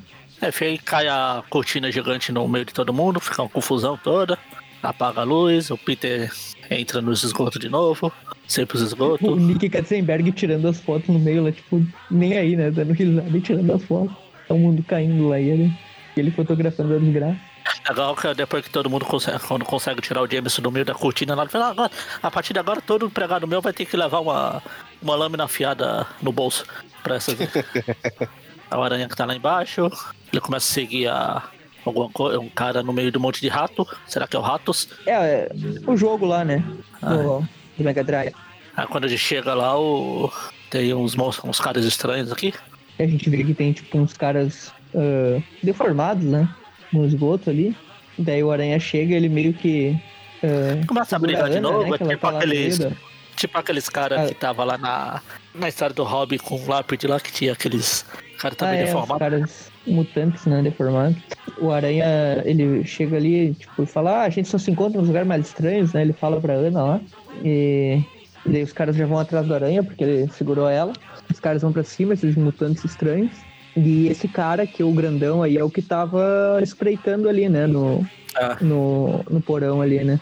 enfim, aí cai a cortina gigante no meio de todo mundo, fica uma confusão toda. Apaga a luz, o Peter entra nos esgotos de novo, sempre os O esgotos. Nick Katzenberg tirando as fotos no meio lá, tipo, nem aí, né? Dando risada e tirando as fotos. Tá o mundo caindo lá e ele, ele fotografando a desgraça. Legal que depois que todo mundo consegue, quando consegue tirar o Jameson do meio da cortina, lá fala, "Ah, agora, a partir de agora todo empregado meu vai ter que levar uma, uma lâmina afiada no bolso pra essa a aranha que tá lá embaixo. Ele começa a seguir a, alguma coisa, um cara no meio do monte de rato. Será que é o Ratos? É, é o jogo lá, né? Ah. Do, do Mega Drive. Aí quando ele chega lá, o... tem uns, uns caras estranhos aqui. A gente vê que tem, tipo, uns caras ah, deformados, né? No esgoto ali. Daí o Aranha chega ele meio que. ah, Começa a brigar de Ana, novo, né, é tipo tá no aqueles, tipo aqueles caras Ah. que tava lá na, na história do Hobby com o lápide lá, que tinha aqueles caras Ah, também é, os deformados. caras mutantes, né? Deformados. O Aranha, ele chega ali, tipo, e fala: Ah, a gente só se encontra nos lugares mais estranhos, né? Ele fala pra Ana lá. E, e daí os caras já vão atrás do Aranha, porque ele segurou ela. Os caras vão pra cima, esses mutantes estranhos. E esse cara, que é o grandão aí, é o que tava espreitando ali, né? No, Ah. no, no porão ali, né?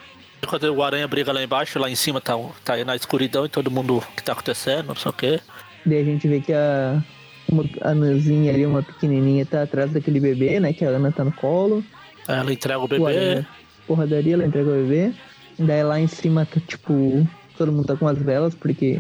Quando o aranha briga lá embaixo, lá em cima tá, tá aí na escuridão e todo mundo o que tá acontecendo, não sei o quê. Daí a gente vê que a, uma, a Nanzinha ali, uma pequenininha, tá atrás daquele bebê, né? Que a Ana tá no colo. Aí ela entrega o O bebê. Aranha, porradaria, ela entrega o bebê. Daí lá em cima tá tipo. Todo mundo tá com as velas, porque.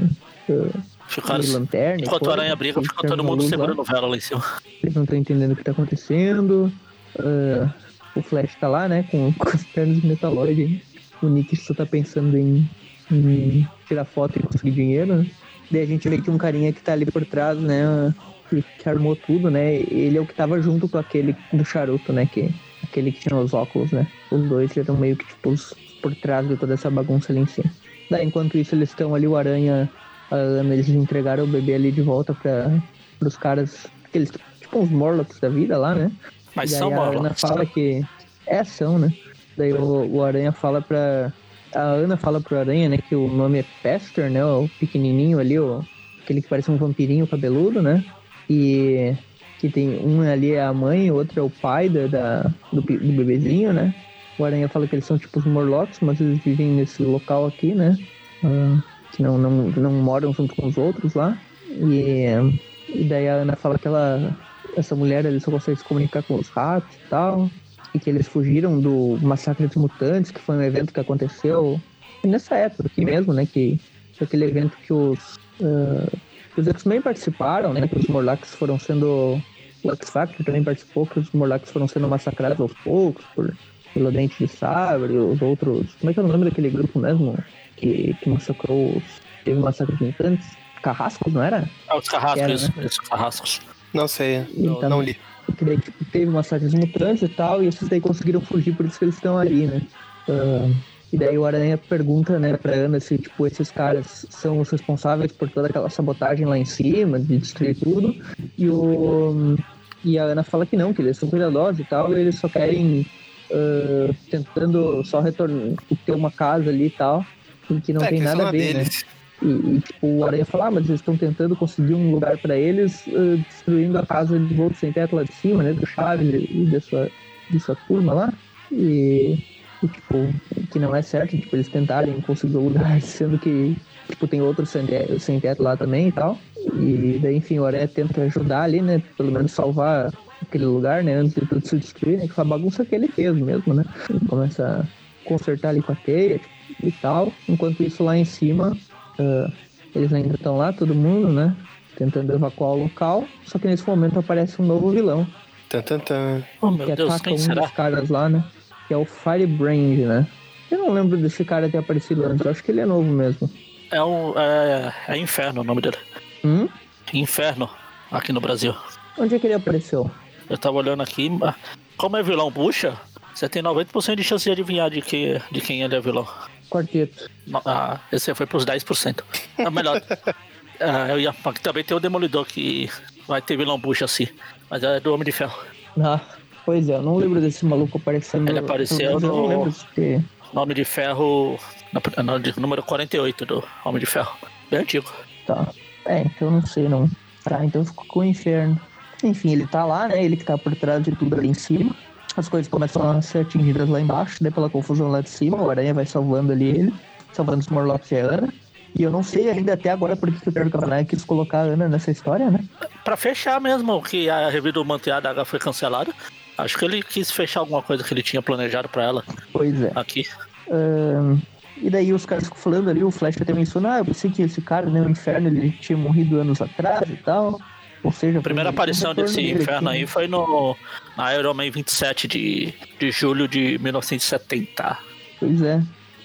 Uh, Ficaram, lanterna. enquanto a aranha briga, fica todo mundo segurando vela lá em cima. Eles não estão entendendo o que tá acontecendo. Uh, o Flash tá lá, né? Com, com as pernas de metaloide. o Nick só tá pensando em, em tirar foto e conseguir dinheiro, né? Daí a gente vê que um carinha que tá ali por trás, né? Que, que armou tudo, né? Ele é o que tava junto com aquele do charuto, né? Que, aquele que tinha os óculos, né? Os dois eram meio que, tipo, por trás de toda essa bagunça ali em cima. Daí, enquanto isso, eles estão ali, o Aranha, Ana, eles entregaram o bebê ali de volta para os caras, aqueles, tipo, uns Morlocks da vida lá, né? Mas são a Ana Morlocks. fala que é ação, né? Daí o, o Aranha fala pra. A Ana fala pro Aranha, né, que o nome é Pester, né? O pequenininho ali, o, aquele que parece um vampirinho cabeludo, né? E que tem um ali é a mãe, o outro é o pai da, da- do, do bebezinho, né? O Aranha fala que eles são tipo os Morlocks, mas eles vivem nesse local aqui, né? Ah, que não, não, não moram junto com os outros lá. E, e daí a Ana fala que ela, essa mulher ele só consegue se comunicar com os ratos e tal. E que eles fugiram do massacre dos mutantes, que foi um evento que aconteceu nessa época aqui mesmo, né? Que foi aquele evento que os, que os X-Men participaram, né? Que os Morlocks foram sendo. O X-Factor também participou, que os Morlocks foram sendo massacrados aos poucos por, pelo Dente de Sabre, os outros. Como é que é o nome daquele grupo mesmo? Que, que massacrou os. Teve massacre de mutantes? Carrascos, não era? Ah, os carrascos, Era, isso, isso, carrascos. Não sei, não, Então- não li. que daí tipo, teve massacres mutantes e tal, e esses daí conseguiram fugir, por isso que eles estão ali, né? Ah, e daí o Aranha pergunta, né, pra Ana se, tipo, esses caras são os responsáveis por toda aquela sabotagem lá em cima, de destruir tudo, e o... E a Ana fala que não, que eles são cuidadosos e tal, e eles só querem ah, tentando só retornar, ter uma casa ali e tal, que não é, tem nada a ver, né? deles. E, e, tipo, o Aranha fala, ah, mas eles estão tentando conseguir um lugar pra eles, eh, destruindo a casa de volta sem teto lá de cima, né? Do Chaves e da sua, de sua turma lá. E, e, tipo, que não é certo, tipo, eles tentarem conseguir o lugar, sendo que, tipo, tem teto, sem teto lá também e tal. E daí, enfim, o Aranha tenta ajudar ali, né? Pelo menos salvar aquele lugar, né? Antes de tudo se destruir, né? Que foi a bagunça que ele fez mesmo, né? Ele começa a consertar ali com a teia tipo, e tal. Enquanto isso, lá em cima, ah, eles ainda estão lá, todo mundo, né? Tentando evacuar o local. Só que nesse momento aparece um novo vilão. Tan, tan, tan. Oh, meu que Deus, ataca um será? dos caras lá, né? Que é o Firebrand, né? Eu não lembro desse cara ter aparecido antes. Eu acho que ele é novo mesmo. É um. É, é Inferno o nome dele. Hum? Inferno, aqui no Brasil. Onde é que ele apareceu? Eu tava olhando aqui, mas como é vilão bucha, você tem 90% de chance de adivinhar de, que, de quem ele é vilão. Quarteto. No- Ah, esse foi pros 10%. É melhor. Ah, eu ia, também tem o Demolidor que vai ter vilão bucha assim, mas é do Homem de Ferro. Ah, pois é, eu não lembro desse maluco aparecendo. Ele apareceu menos Eu não no- lembro de ter. Homem de Ferro, no, no, número 48 do Homem de Ferro. Bem antigo. Tá. É, então eu não sei não. Tá, então ficou com o inferno. Enfim, ele tá lá, né? Ele que tá por trás de tudo ali em cima. As coisas começam a ser atingidas lá embaixo, daí pela confusão lá de cima, o Aranha vai salvando ali ele, salvando os Morlocks e a Ana. E eu não sei ainda até agora por que o Pedro Cavanagh quis colocar a Ana nessa história, né? Pra fechar mesmo, que a review do Manteada H foi cancelada. Acho que ele quis fechar alguma coisa que ele tinha planejado pra ela Pois é. aqui. Ahn, e daí os caras ficam falando ali, o Flash até menciona, ah, eu pensei que esse cara, né, o inferno, ele tinha morrido anos atrás e tal. Ou seja, A primeira aparição retorno desse inferno aqui, aí né? foi no na Iron Man 27 de, de julho de 1970. Pois é.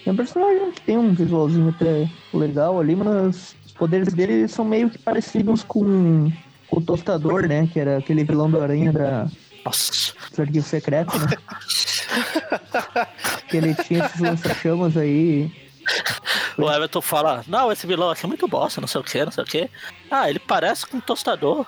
É um personagem que tem um visualzinho até legal ali, mas os poderes dele são meio que parecidos com o Tostador, né? Que era aquele vilão do Aranha da Nossa. dos Arquivos Secretos, né? que ele tinha esses lança-chamas aí. O Everton fala, não, esse vilão aqui é muito bosta, não sei o que, não sei o que. Ah, ele parece com um tostador.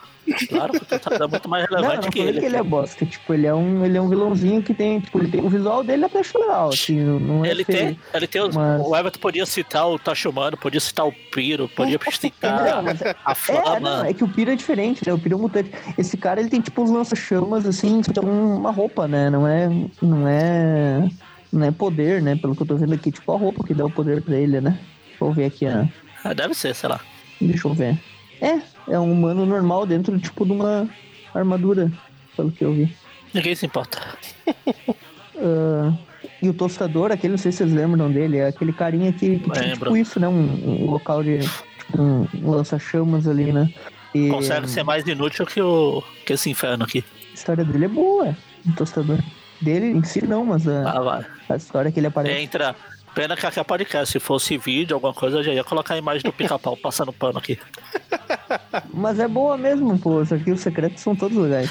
Claro que o tostador é muito mais Não, relevante não que falei ele. que ele é bosta. Tipo, ele é um, ele é um vilãozinho que tem. Tipo, ele tem, o visual dele é até legal, assim. Não é Ele tem, ele tem os, mas- O Everton podia citar o Tachumano, podia citar o Piro, podia Não, citar mas a É, não, Flama. é que o Piro é diferente, né? O Piro é um mutante. Esse cara, ele tem tipo uns lança-chamas, assim, que são uma roupa, né? Não é, não é, não é poder, né? Pelo que eu tô vendo aqui, tipo a roupa que dá o poder pra ele, né? Deixa eu ver aqui, né? Ah, Deve ser, sei lá. Deixa eu ver. É, é um humano normal dentro, tipo, de uma armadura, pelo que eu vi. Ninguém se importa. Ah, e o tostador, aquele, não sei se vocês lembram dele, é aquele carinha que, que tinha, tipo isso, né? Um, um local de. Tipo, um lança-chamas ali, né? E Consegue ser mais inútil que, o, que esse inferno aqui. a história dele é boa, o tostador. Dele em si não, mas a, Ah, vai. A história que ele aparece. Entra, Pena que aqui é podcast. Se fosse vídeo, alguma coisa, eu já ia colocar a imagem do pica-pau passando pano aqui. Mas é boa mesmo, pô. Os secretos são todos legais.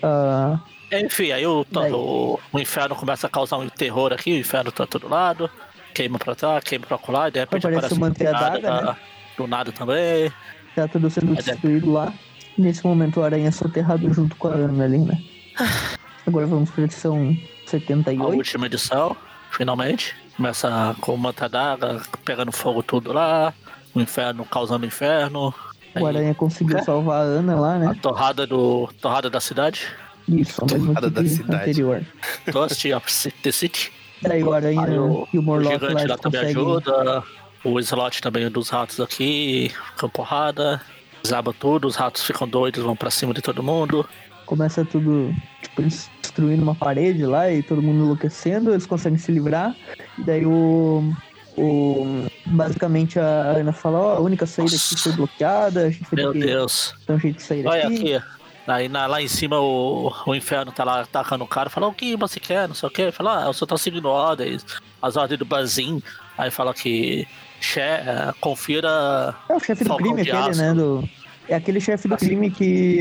Ah, Enfim, aí o, o, o inferno começa a causar um terror aqui, o inferno tá todo lado, queima pra cá, queima pra colar, e de repente Aparece aparece uma do nada, adaga, né? do nada também. tá tudo sendo Mas é. destruído lá. Nesse momento, o Aranha é soterrado junto com a Ana ali, né? Agora vamos pra edição A 78. última edição, finalmente. Começa com uma d'água pegando fogo tudo lá, o inferno causando inferno. O Aí, Aranha conseguiu É. salvar a Ana lá, a né? torrada do. Torrada da cidade. Isso, mesmo Torrada da cidade. anterior. Dust of the City. Daí o Aranha Aí o, e o o Morlock lá gigante eles lá também conseguem ajuda. O slot também dos ratos aqui. Com porrada. Desaba tudo, os ratos ficam doidos, vão pra cima de todo mundo. Começa tudo, tipo, eles destruindo uma parede lá e todo mundo enlouquecendo, eles conseguem se livrar. E daí o. o basicamente a Ana fala, ó, a única saída aqui Nossa. foi bloqueada, a gente Meu Deus. dar um jeito de sair Olha daqui. aqui. Aí na- lá em cima o, o inferno tá lá atacando o cara, fala, o que você quer, não sei o que. Fala, ah, eu só tô seguindo ordens, as ordens do Bazin. Aí fala que che, é, confira. É o chefe do crime aquele, né? Do, é aquele chefe do crime que.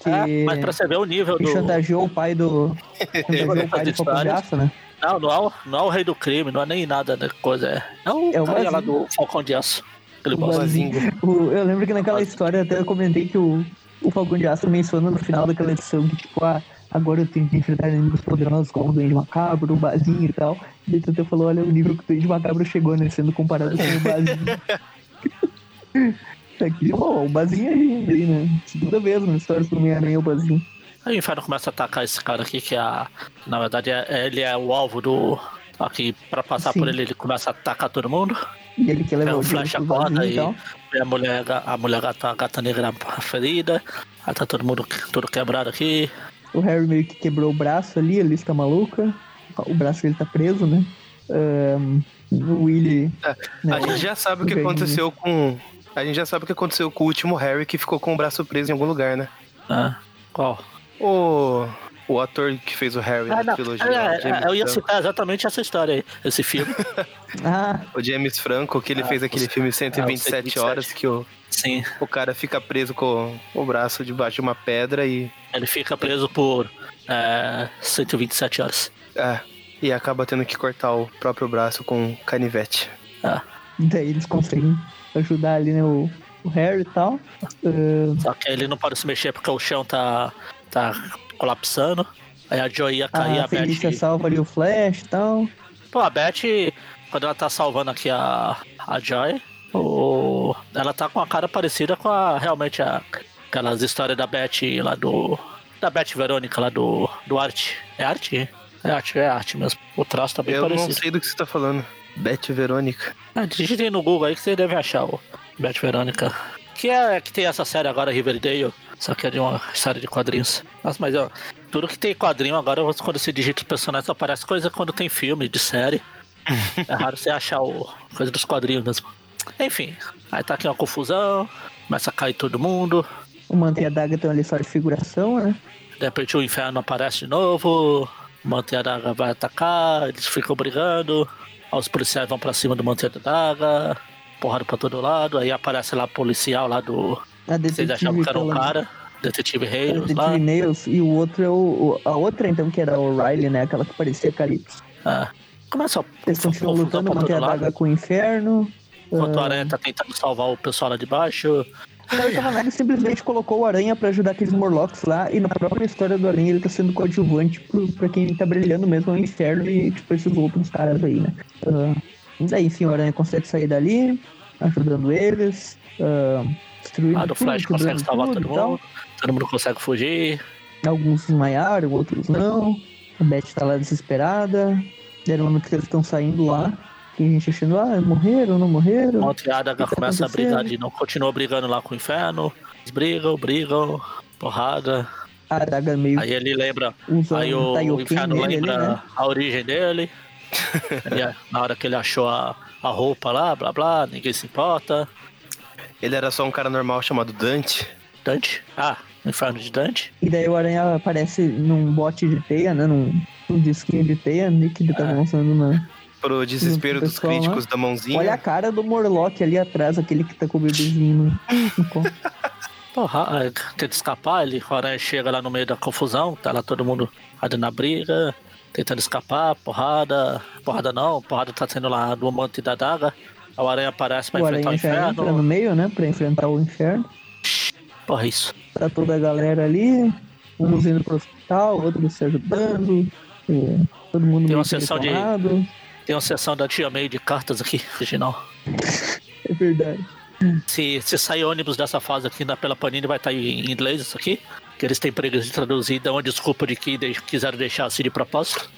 que, É, mas pra você ver o nível que do. chantageou o pai do. chantageou o pai do Falcão de História. Aço, né? Não, não é, o, não é o rei do crime, não é nem nada da coisa. É, é o É o cara lá do Falcão de Aço. Aquele O bosta. Bazinho. O- eu lembro que naquela história até eu comentei que o, o Falcão de Aço menciona no final daquela edição que, tipo, ah, agora eu tenho que enfrentar inimigos poderosos como o Duende Macabro, o Bazinho e tal. E tu até falou, olha o nível que o Duende Macabro chegou, né? Sendo comparado com o Bazinho. Aqui, bom, o Bazinho é lindo aí, né? Segunda vez na história do Homem-Aranha, o Bazinho. Aí o inferno começa a atacar esse cara aqui, que é a. Na verdade, é, ele é o alvo do. Aqui, pra passar Sim. por ele, ele começa a atacar todo mundo. E ele quer levar É, o Flash acorda Bazinho e e vê a mulher, a mulher gata, a gata negra ferida. Aí tá todo mundo todo quebrado aqui. O Harry meio que quebrou o braço ali, a lista maluca. O braço dele tá preso, né? Ahn, o Willy. É, né, A gente já sabe o que aconteceu com. A gente já sabe o que aconteceu com o último Harry que ficou com o braço preso em algum lugar, né? Ah, qual? O. O ator que fez o Harry Ah, na trilogia. É, James é, eu ia Franco. citar exatamente essa história aí, esse filme. Ah, O James Franco, que ele Ah, fez aquele os- filme ah, 127 o 127. horas, que o, Sim. o cara fica preso com o braço debaixo de uma pedra e. Ele fica preso por é, 127 horas. É, e acaba tendo que cortar o próprio braço com um canivete. Ah, daí eles conseguem ajudar ali, né? O, o Harry e tal. Ahn, só que ele não pode se mexer porque o chão tá, tá colapsando. Aí a Joy ia cair, a a, Felícia Beth. salva ali o Flash e tal. Pô, a Beth, quando ela tá salvando aqui a, a Joy, o, ela tá com a cara parecida com a. Realmente a, aquelas histórias da Beth lá do. Da Beth Verônica lá do, do Arte. É arte? É arte, é arte mesmo. O traço tá bem Eu parecido. não sei do que você tá falando. Beth Verônica. Ah, digitem no Google aí que você deve achar o Beth Verônica. Que é que tem essa série agora, Riverdale. Só que é de uma série de quadrinhos. Nossa, mas ó, tudo que tem quadrinho agora, quando você digita os personagens, aparece coisa quando tem filme de série. é raro você achar o, coisa dos quadrinhos mesmo. Enfim, aí tá aqui uma confusão, começa a cair todo mundo. O Mantém a Daga tem ali só de figuração, né? De repente o inferno aparece de novo, o Manter da Daga vai atacar, eles ficam brigando, os policiais vão pra cima do Manter da Daga, porrada pra todo lado, aí aparece lá o policial lá do. A Vocês achavam que era um cara, Detetive a Reis lá. Detetive Nails. E o outro é o, A outra, então, que era o Riley, né? Aquela que parecia Calypso. Ah, começa a Eles continuam lutando, Mantém a. Daga com o inferno. Enquanto o Ah, Aranha tá tentando salvar o pessoal lá de baixo. O Cavanagh simplesmente colocou o Aranha pra ajudar aqueles Morlocks lá, e na própria história do Aranha ele tá sendo coadjuvante pro, pra quem tá brilhando mesmo é o inferno e tipo esses outros caras aí, né? Ah, daí, enfim, o Aranha consegue sair dali, ajudando eles, ah, destruindo Ah, do tudo, Flash consegue salvar todo mundo. Todo mundo consegue fugir. Alguns desmaiaram, outros não. A Beth tá lá desesperada. Deram no que eles estão saindo lá. Tem gente achando, ah, morreram, não morreram. Ontem a Adaga O que tá começa a brigar de não, continua brigando lá com o inferno. Eles brigam, brigam, porrada. A Daga meio Aí ele lembra. usa Aí o, o inferno nele ali, lembra né? a origem dele. Ele- na hora que ele achou a, a roupa lá, blá blá, ninguém se importa. Ele era só um cara normal chamado Dante. Dante? Ah, o inferno de Dante. E daí o Aranha aparece num bote de teia, né? Num, num disquinho de teia, né? Que ele tava É. mostrando na, Pro desespero dos pessoal críticos da mãozinha. Olha a cara do Morlock ali atrás, aquele que tá com o bebezinho no- no colo. Porra, é, tenta escapar, ele aranha chega lá no meio da confusão, tá lá todo mundo ali na briga, tentando escapar, porrada, porrada não, porrada tá sendo lá do amante da daga. A aranha aparece pra O enfrentar o Aranha já entra no inferno. meio, né? Pra enfrentar o inferno. Porra, isso. Tá toda a galera ali, uns indo pro hospital, outros se ajudando. todo mundo Tem meio uma que sessão de-. Tem uma sessão da tia May de cartas aqui, original. É verdade. Se, se sair ônibus dessa fase aqui na, pela Panini, vai estar em inglês isso aqui. Que eles têm preguiça de traduzir, dão uma desculpa de que de- quiseram deixar assim de propósito.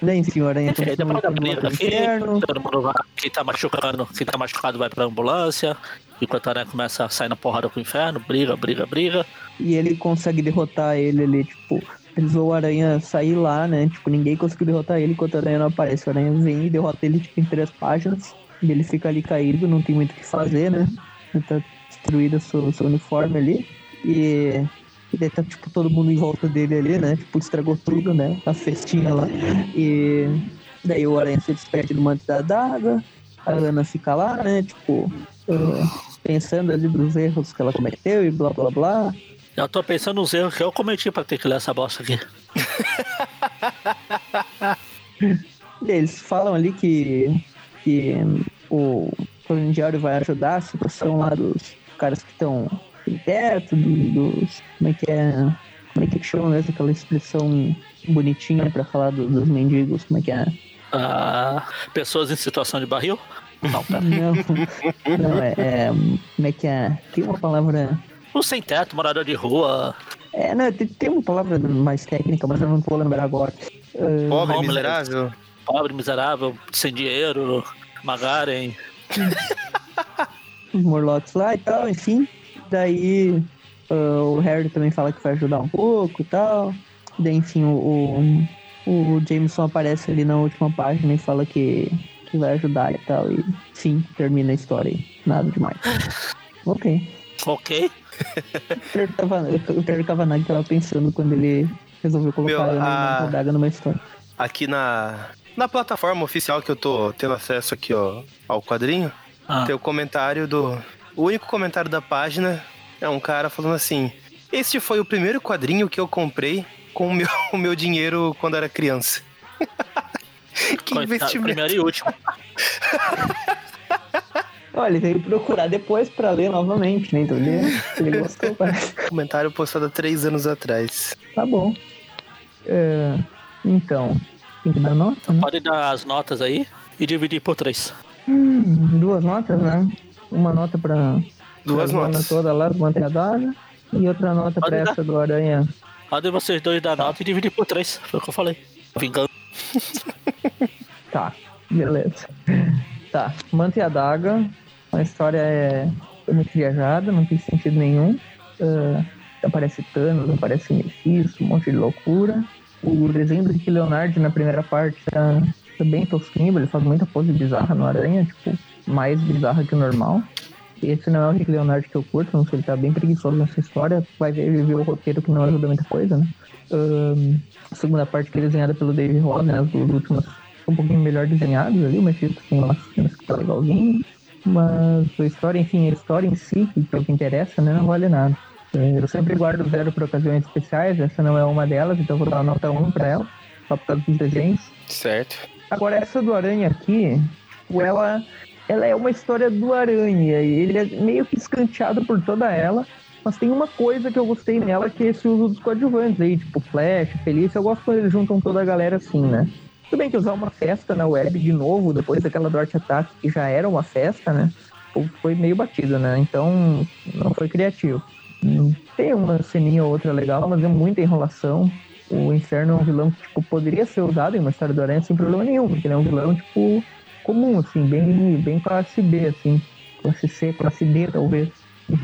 Daí, enfim, o Aranha Enfim, tá aí depois da no briga aqui, inferno. todo mundo vai. Quem tá machucando, quem tá machucado vai pra ambulância. Enquanto a aranha começa a sair na porrada com o inferno, briga, briga, briga. E ele consegue derrotar ele ali, tipo, precisou o Aranha sair lá, né? Tipo, ninguém conseguiu derrotar ele enquanto o Aranha não aparece. O Aranha vem e derrota ele, tipo, em três páginas. E ele fica ali caído, não tem muito o que fazer, né? Ele tá destruído seu, seu uniforme ali. E, e daí tá, tipo, todo mundo em volta dele ali, né? Tipo, estragou tudo, né? A festinha lá. E daí o Aranha se despede do manto da daga. A Ana fica lá, né? Tipo, eh, pensando ali dos erros que ela cometeu e blá blá blá. Eu tô pensando nos erros que eu cometi pra ter que ler essa bosta aqui. Eles falam ali que, que o Coronel vai ajudar a situação lá dos caras que estão do- dos. Como é que é? Como é que chama mesmo aquela expressão bonitinha pra falar do- dos mendigos? Como é que é? Ah, pessoas em situação de barril? Não, tá. Não, não é, é. Como é que é? Tem uma palavra. O sem teto, morador de rua, É, não, tem, tem uma palavra mais técnica, mas eu não vou lembrar agora. Ah, Pobre, Homeless. miserável. pobre, miserável, sem dinheiro, Magaren. os Morlocks lá e tal, enfim. Daí ah, o Harry também fala que vai ajudar um pouco e tal. Daí, enfim, o, o, o Jameson aparece ali na última página e fala que, que vai ajudar e tal. E, enfim, termina a história aí. Nada demais. Ok. Ok. O Terry Cavanagh- tava pensando quando ele resolveu colocar Meu, a Ana a- na daga numa história. Aqui na, na plataforma oficial que eu tô tendo acesso aqui, ó, ao quadrinho, Ah, tem o comentário do. O único comentário da página é um cara falando assim: Este foi o primeiro quadrinho que eu comprei com o meu, o meu dinheiro quando era criança. que coitado, investimento. primeiro e último. Olha, ele veio procurar depois pra ler novamente, né? Então ele, ele gostou, parece. Comentário postado há três anos atrás. Tá bom. É, então, tem que dar nota, né? Pode dar as notas aí e dividir por três. Hum, duas notas, né? Uma nota pra Duas pra notas. toda lá do Manteadora e outra nota Pode pra dar. essa do Aranha. Pode vocês dois dar nota e dividir por três. Foi o que eu falei. Vingando. Tá, beleza. Tá, Manta e a Daga. A história é muito viajada, não tem sentido nenhum. Ah, aparece Thanos, aparece Mephisto, um monte de loucura. O desenho do Rick Leonard na primeira parte tá, tá bem tosquinho, ele faz muita pose bizarra no Aranha, tipo, mais bizarra que o normal. Esse não é o Rick Leonard que eu curto, não sei, ele tá bem preguiçoso nessa história. Vai ver, ele viu o roteiro que não ajuda muita coisa, né? Ahn, a segunda parte que é desenhada pelo Dave Ross, né? As duas últimas um pouquinho melhor desenhadas ali, o Mephisto tem umas cenas que tá legalzinho. Mas a história, enfim, a história em si, que é o que interessa, né? Não vale nada. Eu sempre guardo zero para ocasiões especiais, essa não é uma delas, então vou dar uma nota 1 pra ela, só por causa dos desenhos. Certo. Agora, essa do Aranha aqui, ela, ela é uma história do Aranha, e ele é meio que escanteado por toda ela, mas tem uma coisa que eu gostei nela, que é esse uso dos coadjuvantes aí, tipo Flash, Felícia, eu gosto quando eles juntam toda a galera assim, né? Tudo bem que usar uma festa na web de novo, depois daquela do Art Attack, que já era uma festa, né? Foi meio batido, né? Então, não foi criativo. Tem uma ceninha ou outra legal, mas é muita enrolação. O Inferno é um vilão que, tipo, poderia ser usado em uma história do Aranha sem problema nenhum, porque ele é um vilão, tipo, comum, assim, bem, bem classe B, assim. Classe C, classe D, talvez.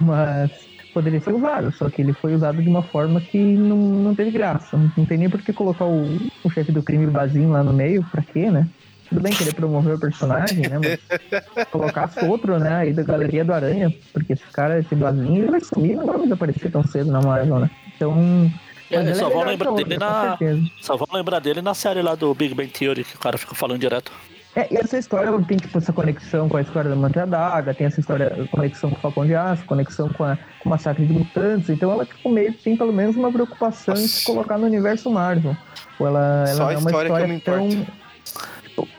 Mas poderia ser usado, só que ele foi usado de uma forma que não, não teve graça. Não tem nem por que colocar o, o chefe do crime vazio lá no meio, pra quê, né? Tudo bem querer promover o personagem, né? Mas colocasse outro, né? Aí da galeria do Aranha, porque esse cara, esse Blazinho, ele vai sumir, não vai mais aparecer tão cedo na Marvel, né? Então, É, ela só é vão lembrar dele outra, com na. Só vão lembrar dele na série lá do Big Bang Theory, que o cara fica falando direto. É, e essa história tem, tipo, essa conexão com a história da Mantra Daga, tem essa história, conexão com o Falcão de Aço, conexão com, a, com o Massacre de Mutantes, então ela, tipo, meio que tem pelo menos uma preocupação em se Nossa. colocar no universo Marvel. Ou ela, ela Só é uma história que eu história me tão... importo.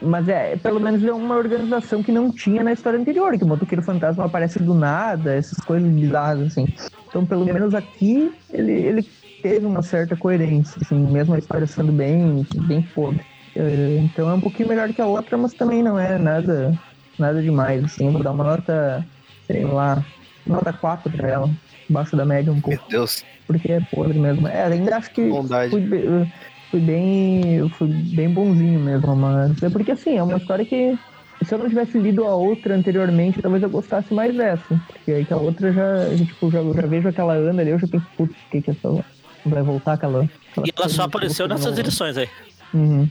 Mas é, pelo menos é uma organização que não tinha na história anterior, que o Motoqueiro Fantasma aparece do nada, essas coisas bizarras, assim. Então, pelo menos aqui, ele, ele teve uma certa coerência, assim, mesmo a história sendo bem, bem podre. É, Então é um pouquinho melhor que a outra, mas também não é nada, nada demais, assim. Vou dar uma nota, sei lá, nota 4 pra ela, abaixo da média um pouco, Meu Deus, porque é podre mesmo. É, ainda acho que bondade. fui, eu fui bem. fui bem bonzinho mesmo, mas. É porque assim, é uma história que. Se eu não tivesse lido a outra anteriormente, talvez eu gostasse mais dessa. Porque aí que a outra já, já, tipo, já, já vejo aquela Ana ali, eu já penso, putz, o que que é essa. Vai voltar aquela. aquela E ela só apareceu nessas edições aí. Uhum.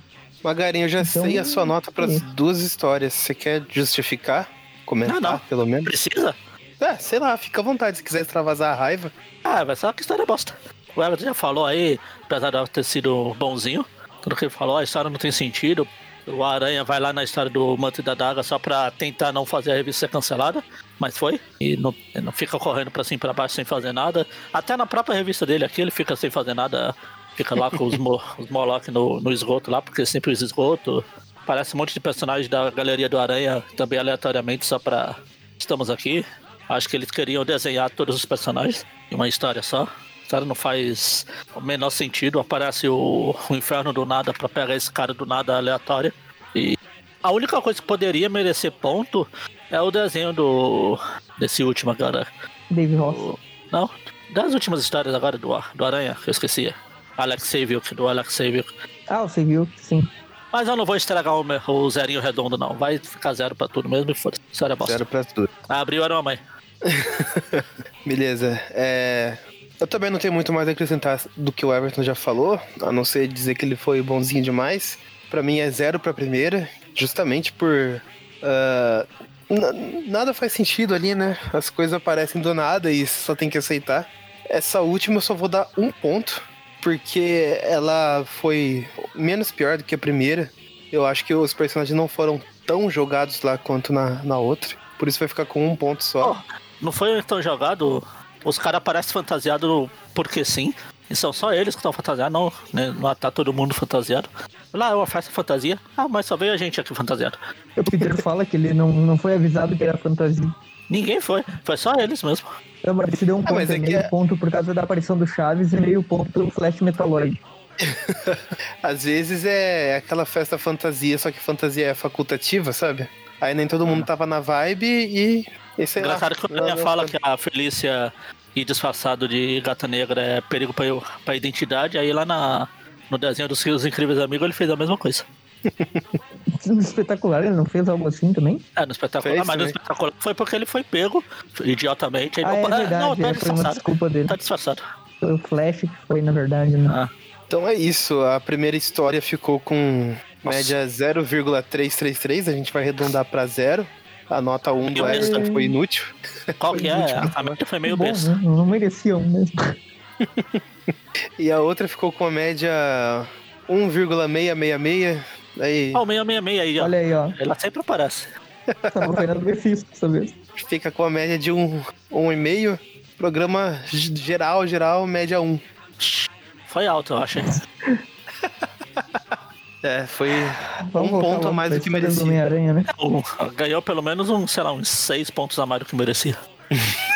Magarinho, eu já Então, sei a sua nota para as é. duas histórias. Você quer justificar? Comentar, Não, não. pelo menos? Precisa? É, sei lá, fica à vontade. Se quiser extravasar a raiva. Ah, vai ser uma história bosta. O Everton já falou aí, apesar de ela ter sido bonzinho, tudo que ele falou, a história não tem sentido. O Aranha vai lá na história do Manto da Daga só pra tentar não fazer a revista ser cancelada, mas foi. E não, não fica correndo pra cima e pra baixo sem fazer nada. Até na própria revista dele aqui, ele fica sem fazer nada. Fica lá com os, mo os Moloch no, no esgoto lá, porque sempre usa esgoto. Parece um monte de personagens da Galeria do Aranha, também aleatoriamente, só pra. Estamos aqui. Acho que eles queriam desenhar todos os personagens em uma história só. A história não faz o menor sentido. Aparece o, o inferno do nada pra pegar esse cara do nada aleatório. E a única coisa que poderia merecer ponto é o desenho do. desse último agora. Dave Ross. O- não, das últimas histórias agora do, do Aranha, que eu esqueci. Alex Saviuk, do Alex Saviuk. Ah, você viu? Sim. Mas eu não vou estragar o, meu- o zerinho redondo, não. Vai ficar zero pra tudo mesmo e foda-se. História é bosta. Zero pra tudo. Abriu uma mãe. Beleza. É... Eu também não tenho muito mais a acrescentar do que o Everton já falou, a não ser dizer que ele foi bonzinho demais. Pra mim é zero pra primeira, justamente por. n- nada faz sentido ali, né? As coisas aparecem do nada e só tem que aceitar. Essa última eu só vou dar um ponto, porque ela foi menos pior do que a primeira. Eu acho que os personagens não foram tão jogados lá quanto na, na outra. Por isso vai ficar com um ponto só. Oh, não foi tão jogado. Os caras parecem fantasiados porque sim. E são só eles que estão fantasiados, não, né? Não tá todo mundo fantasiado. Lá é uma festa fantasia. Ah, mas só veio a gente aqui fantasiado. O Peter fala que ele não, não foi avisado que era fantasia. Ninguém foi. Foi só eles mesmo. Eu, mas se deu um Ah, ponto, mas é que meio é- ponto por causa da aparição do Chaves e meio ponto pelo Flash Metaloid. Às vezes é aquela festa fantasia, só que fantasia é facultativa, sabe? Aí nem todo mundo tava na vibe e. e sei lá. Engraçado que o Não, Aranha não, fala não. que a Felícia ir disfarçado de gata negra é perigo pra, pra identidade. Aí lá na, no desenho dos Seus Incríveis Amigos ele fez a mesma coisa. No espetacular, ele não fez algo assim também? É, no espetacular, Fez mas no também. espetacular foi porque ele foi pego idiotamente. Aí Ah, não, é ah, verdade, não, tá é, foi uma disfarçado. desculpa dele. Tá disfarçado. Foi o Flash que foi, na verdade, né? Ah. Então é isso. A primeira história ficou com Nossa. média 0,333. A gente vai arredondar pra zero. A nota 1 do. Everton foi inútil. Qual Foi que é? A média foi meio Bom, besta. né? Não mereciam mesmo. E a outra ficou com a média 1,666. Aí Ó, o 666 aí, ó. Olha aí, ó. Ela sempre aparece. Tava Fernando Mephisto dessa vez. fica com a média de 1, 1,5. Programa g- geral, geral, média 1. Foi alto, eu acho. É, foi Vamos um ponto a mais do que merecia. Né? Um, Ganhou pelo menos um, sei lá, uns 6 pontos a mais do que merecia.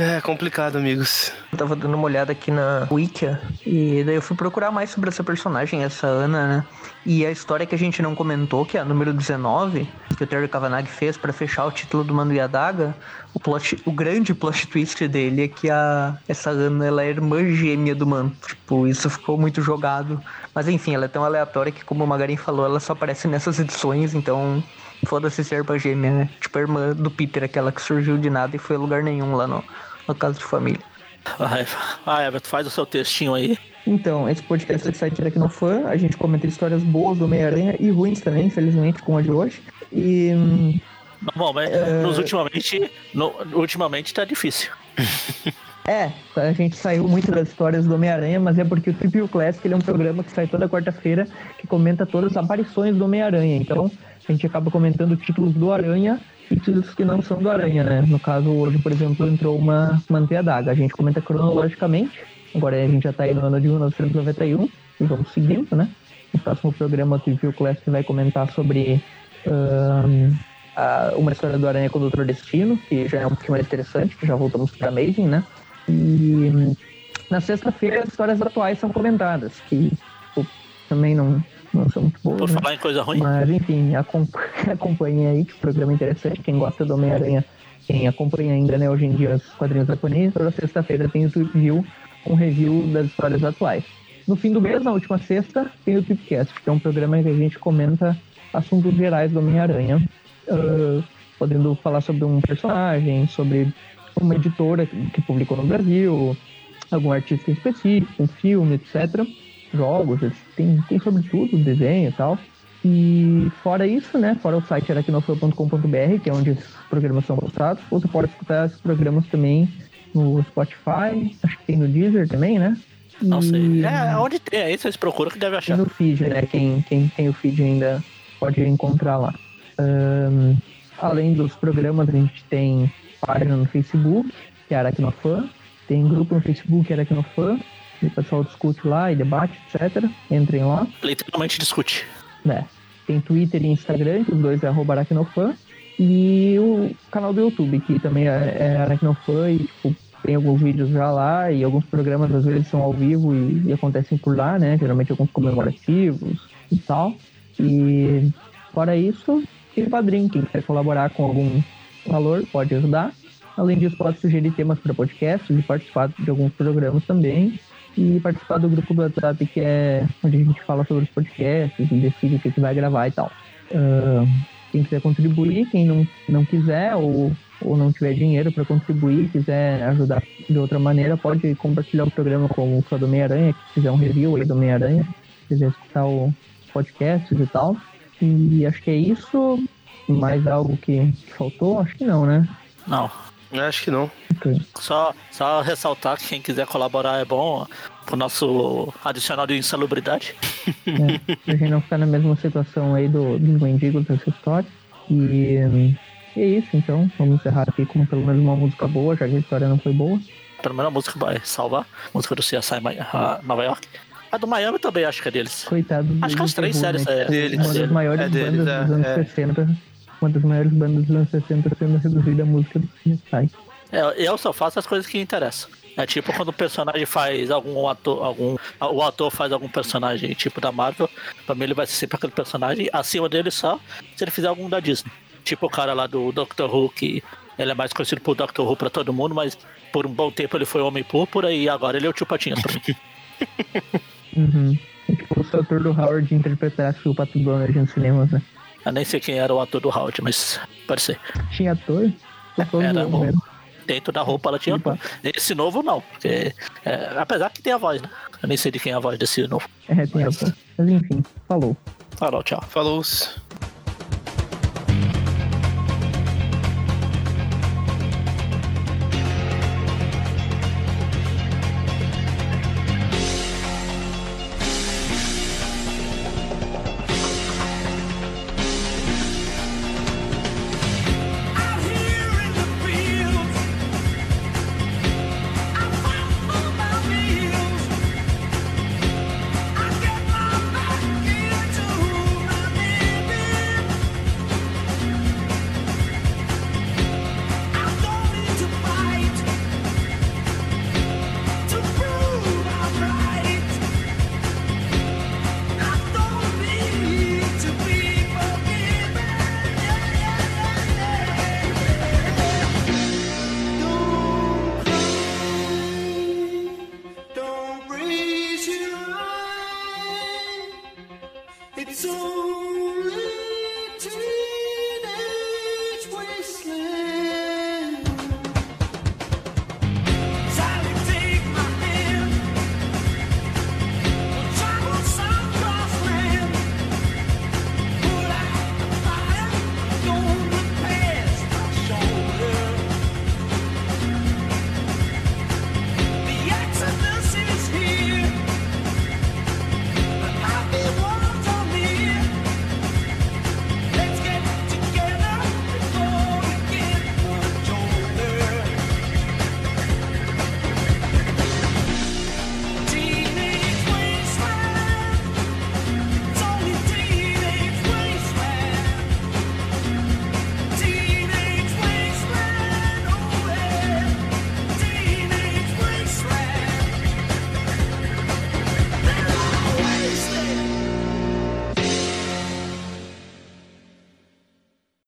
É complicado, amigos. Eu tava dando uma olhada aqui na Wikia e daí eu fui procurar mais sobre essa personagem, essa Ana, né? E a história que a gente não comentou, que é a número 19, que o Terry Kavanagh fez pra fechar o título do Mando e a Daga, o, plot, o grande plot twist dele é que a, essa Ana ela é irmã gêmea do Mando. Tipo, isso ficou muito jogado. Mas enfim, ela é tão aleatória que, como o Magarin falou, ela só aparece nessas edições, então foda-se ser irmã gêmea, né? Tipo a irmã do Peter, aquela que surgiu de nada e foi a lugar nenhum lá no, no caso de família. Ah, Everton, faz o seu textinho aí. Então, esse podcast é site aqui no fã. A gente comenta histórias boas do Homem-Aranha e ruins também, infelizmente, como a de hoje. E hum, Bom, mas nos ultimamente, no, ultimamente tá difícil. É, a gente saiu muito das histórias do Homem-Aranha, mas é porque o Trip Classic ele é um programa que sai toda quarta-feira que comenta todas as aparições do Homem-Aranha. Então, a gente acaba comentando títulos do Aranha títulos que não são do Aranha, né? No caso, hoje, por exemplo, entrou uma Manteia d'Água. A gente comenta cronologicamente. Agora a gente já tá aí no ano de 1991 e vamos seguindo, né? No próximo programa, o Trip Classic vai comentar sobre um, a, uma história do Aranha com o Doutor Destino, que já é um pouquinho mais interessante, que já voltamos para Amazing, né? E na sexta-feira as histórias atuais são comentadas, que também não, não são muito boas. Por né? falar em coisa ruim, Mas enfim, acompanhe, acompanhe aí, que o programa é interessante. Quem gosta do Homem-Aranha, quem acompanha ainda, né, hoje em dia os quadrinhos japoneses, toda sexta-feira tem o review, um review das histórias atuais. No fim do mês, na última sexta, tem o Tipcast, que é um programa que a gente comenta assuntos gerais do Homem-Aranha, uh, podendo falar sobre um personagem, sobre uma editora que publicou no Brasil, algum artista específico, um filme, etc. Jogos, tem, tem sobre tudo, desenho e tal. E fora isso, né? Fora o site aracnofan.com.br, que é onde esses programas são postados, você pode escutar esses programas também no Spotify, acho que tem no Deezer também, né? não sei. E- É, onde tem aí, vocês procuram que deve e achar. no feed, né? Quem, quem tem o feed ainda pode encontrar lá. Ahn, além dos programas, a gente tem página no Facebook, que é Aracnofan. Tem grupo no Facebook, é Aracnofan. O pessoal discute lá e debate, etc. Entrem lá. Literalmente discute. né? Tem Twitter e Instagram, que os dois é arroba Aracnofan. E o canal do YouTube, que também é, é Aracnofan e tipo, tem alguns vídeos já lá e alguns programas às vezes são ao vivo e, e acontecem por lá, né? Geralmente alguns comemorativos e tal. E fora isso, tem padrinho, quem quiser colaborar com algum valor pode ajudar. Além disso, pode sugerir temas para podcasts e participar de alguns programas também e participar do grupo do WhatsApp, que é onde a gente fala sobre os podcasts e decide o que, que vai gravar e tal. Ah, quem quiser contribuir, quem não, não quiser ou, ou não tiver dinheiro para contribuir, quiser ajudar de outra maneira, pode compartilhar o programa com o fã do Homem-Aranha, que fizer um review aí do Homem-Aranha, quiser escutar o podcast e tal. E acho que é isso. Mais algo que faltou? Acho que não, né? Não. Eu Acho que não. Só, só ressaltar que quem quiser colaborar é bom pro nosso adicional de insalubridade. É, pra gente não ficar na mesma situação aí do, dos mendigos dessa história. E é isso, então. Vamos encerrar aqui com pelo menos uma música boa, já que a história não foi boa. Pelo menos a música vai salvar. A música do CSI a Nova York. A do Miami também acho que é deles. Coitado do Acho que as do três séries né? é Deles. Uma das maiores É deles, bandas é, dos anos é. 60. Uma das maiores bandas dos anos 60 sendo reduzida a música do CSI. É, eu só faço as coisas que interessam. É tipo quando o personagem faz algum ator, algum. O ator faz algum personagem tipo da Marvel, pra mim ele vai ser sempre aquele personagem, acima dele só se ele fizer algum da Disney. Tipo o cara lá do Doctor Who, que ele é mais conhecido por Doctor Who pra todo mundo, mas por um bom tempo ele foi Homem Púrpura e agora ele é o Tio Patinhas pra mim. Uhum. É tipo se o ator do Howard interpretasse o Pato Donald nos cinemas, né? Eu nem sei quem era o ator do Howard, mas pode ser. Tinha ator? Tô só Era mesmo. Dentro da roupa ela tinha Opa. ator. Esse novo não, porque. é, apesar que tem a voz, né? Eu nem sei de quem é a voz desse novo. É, tem ator. Mas enfim, falou. Falou, tchau. Falou.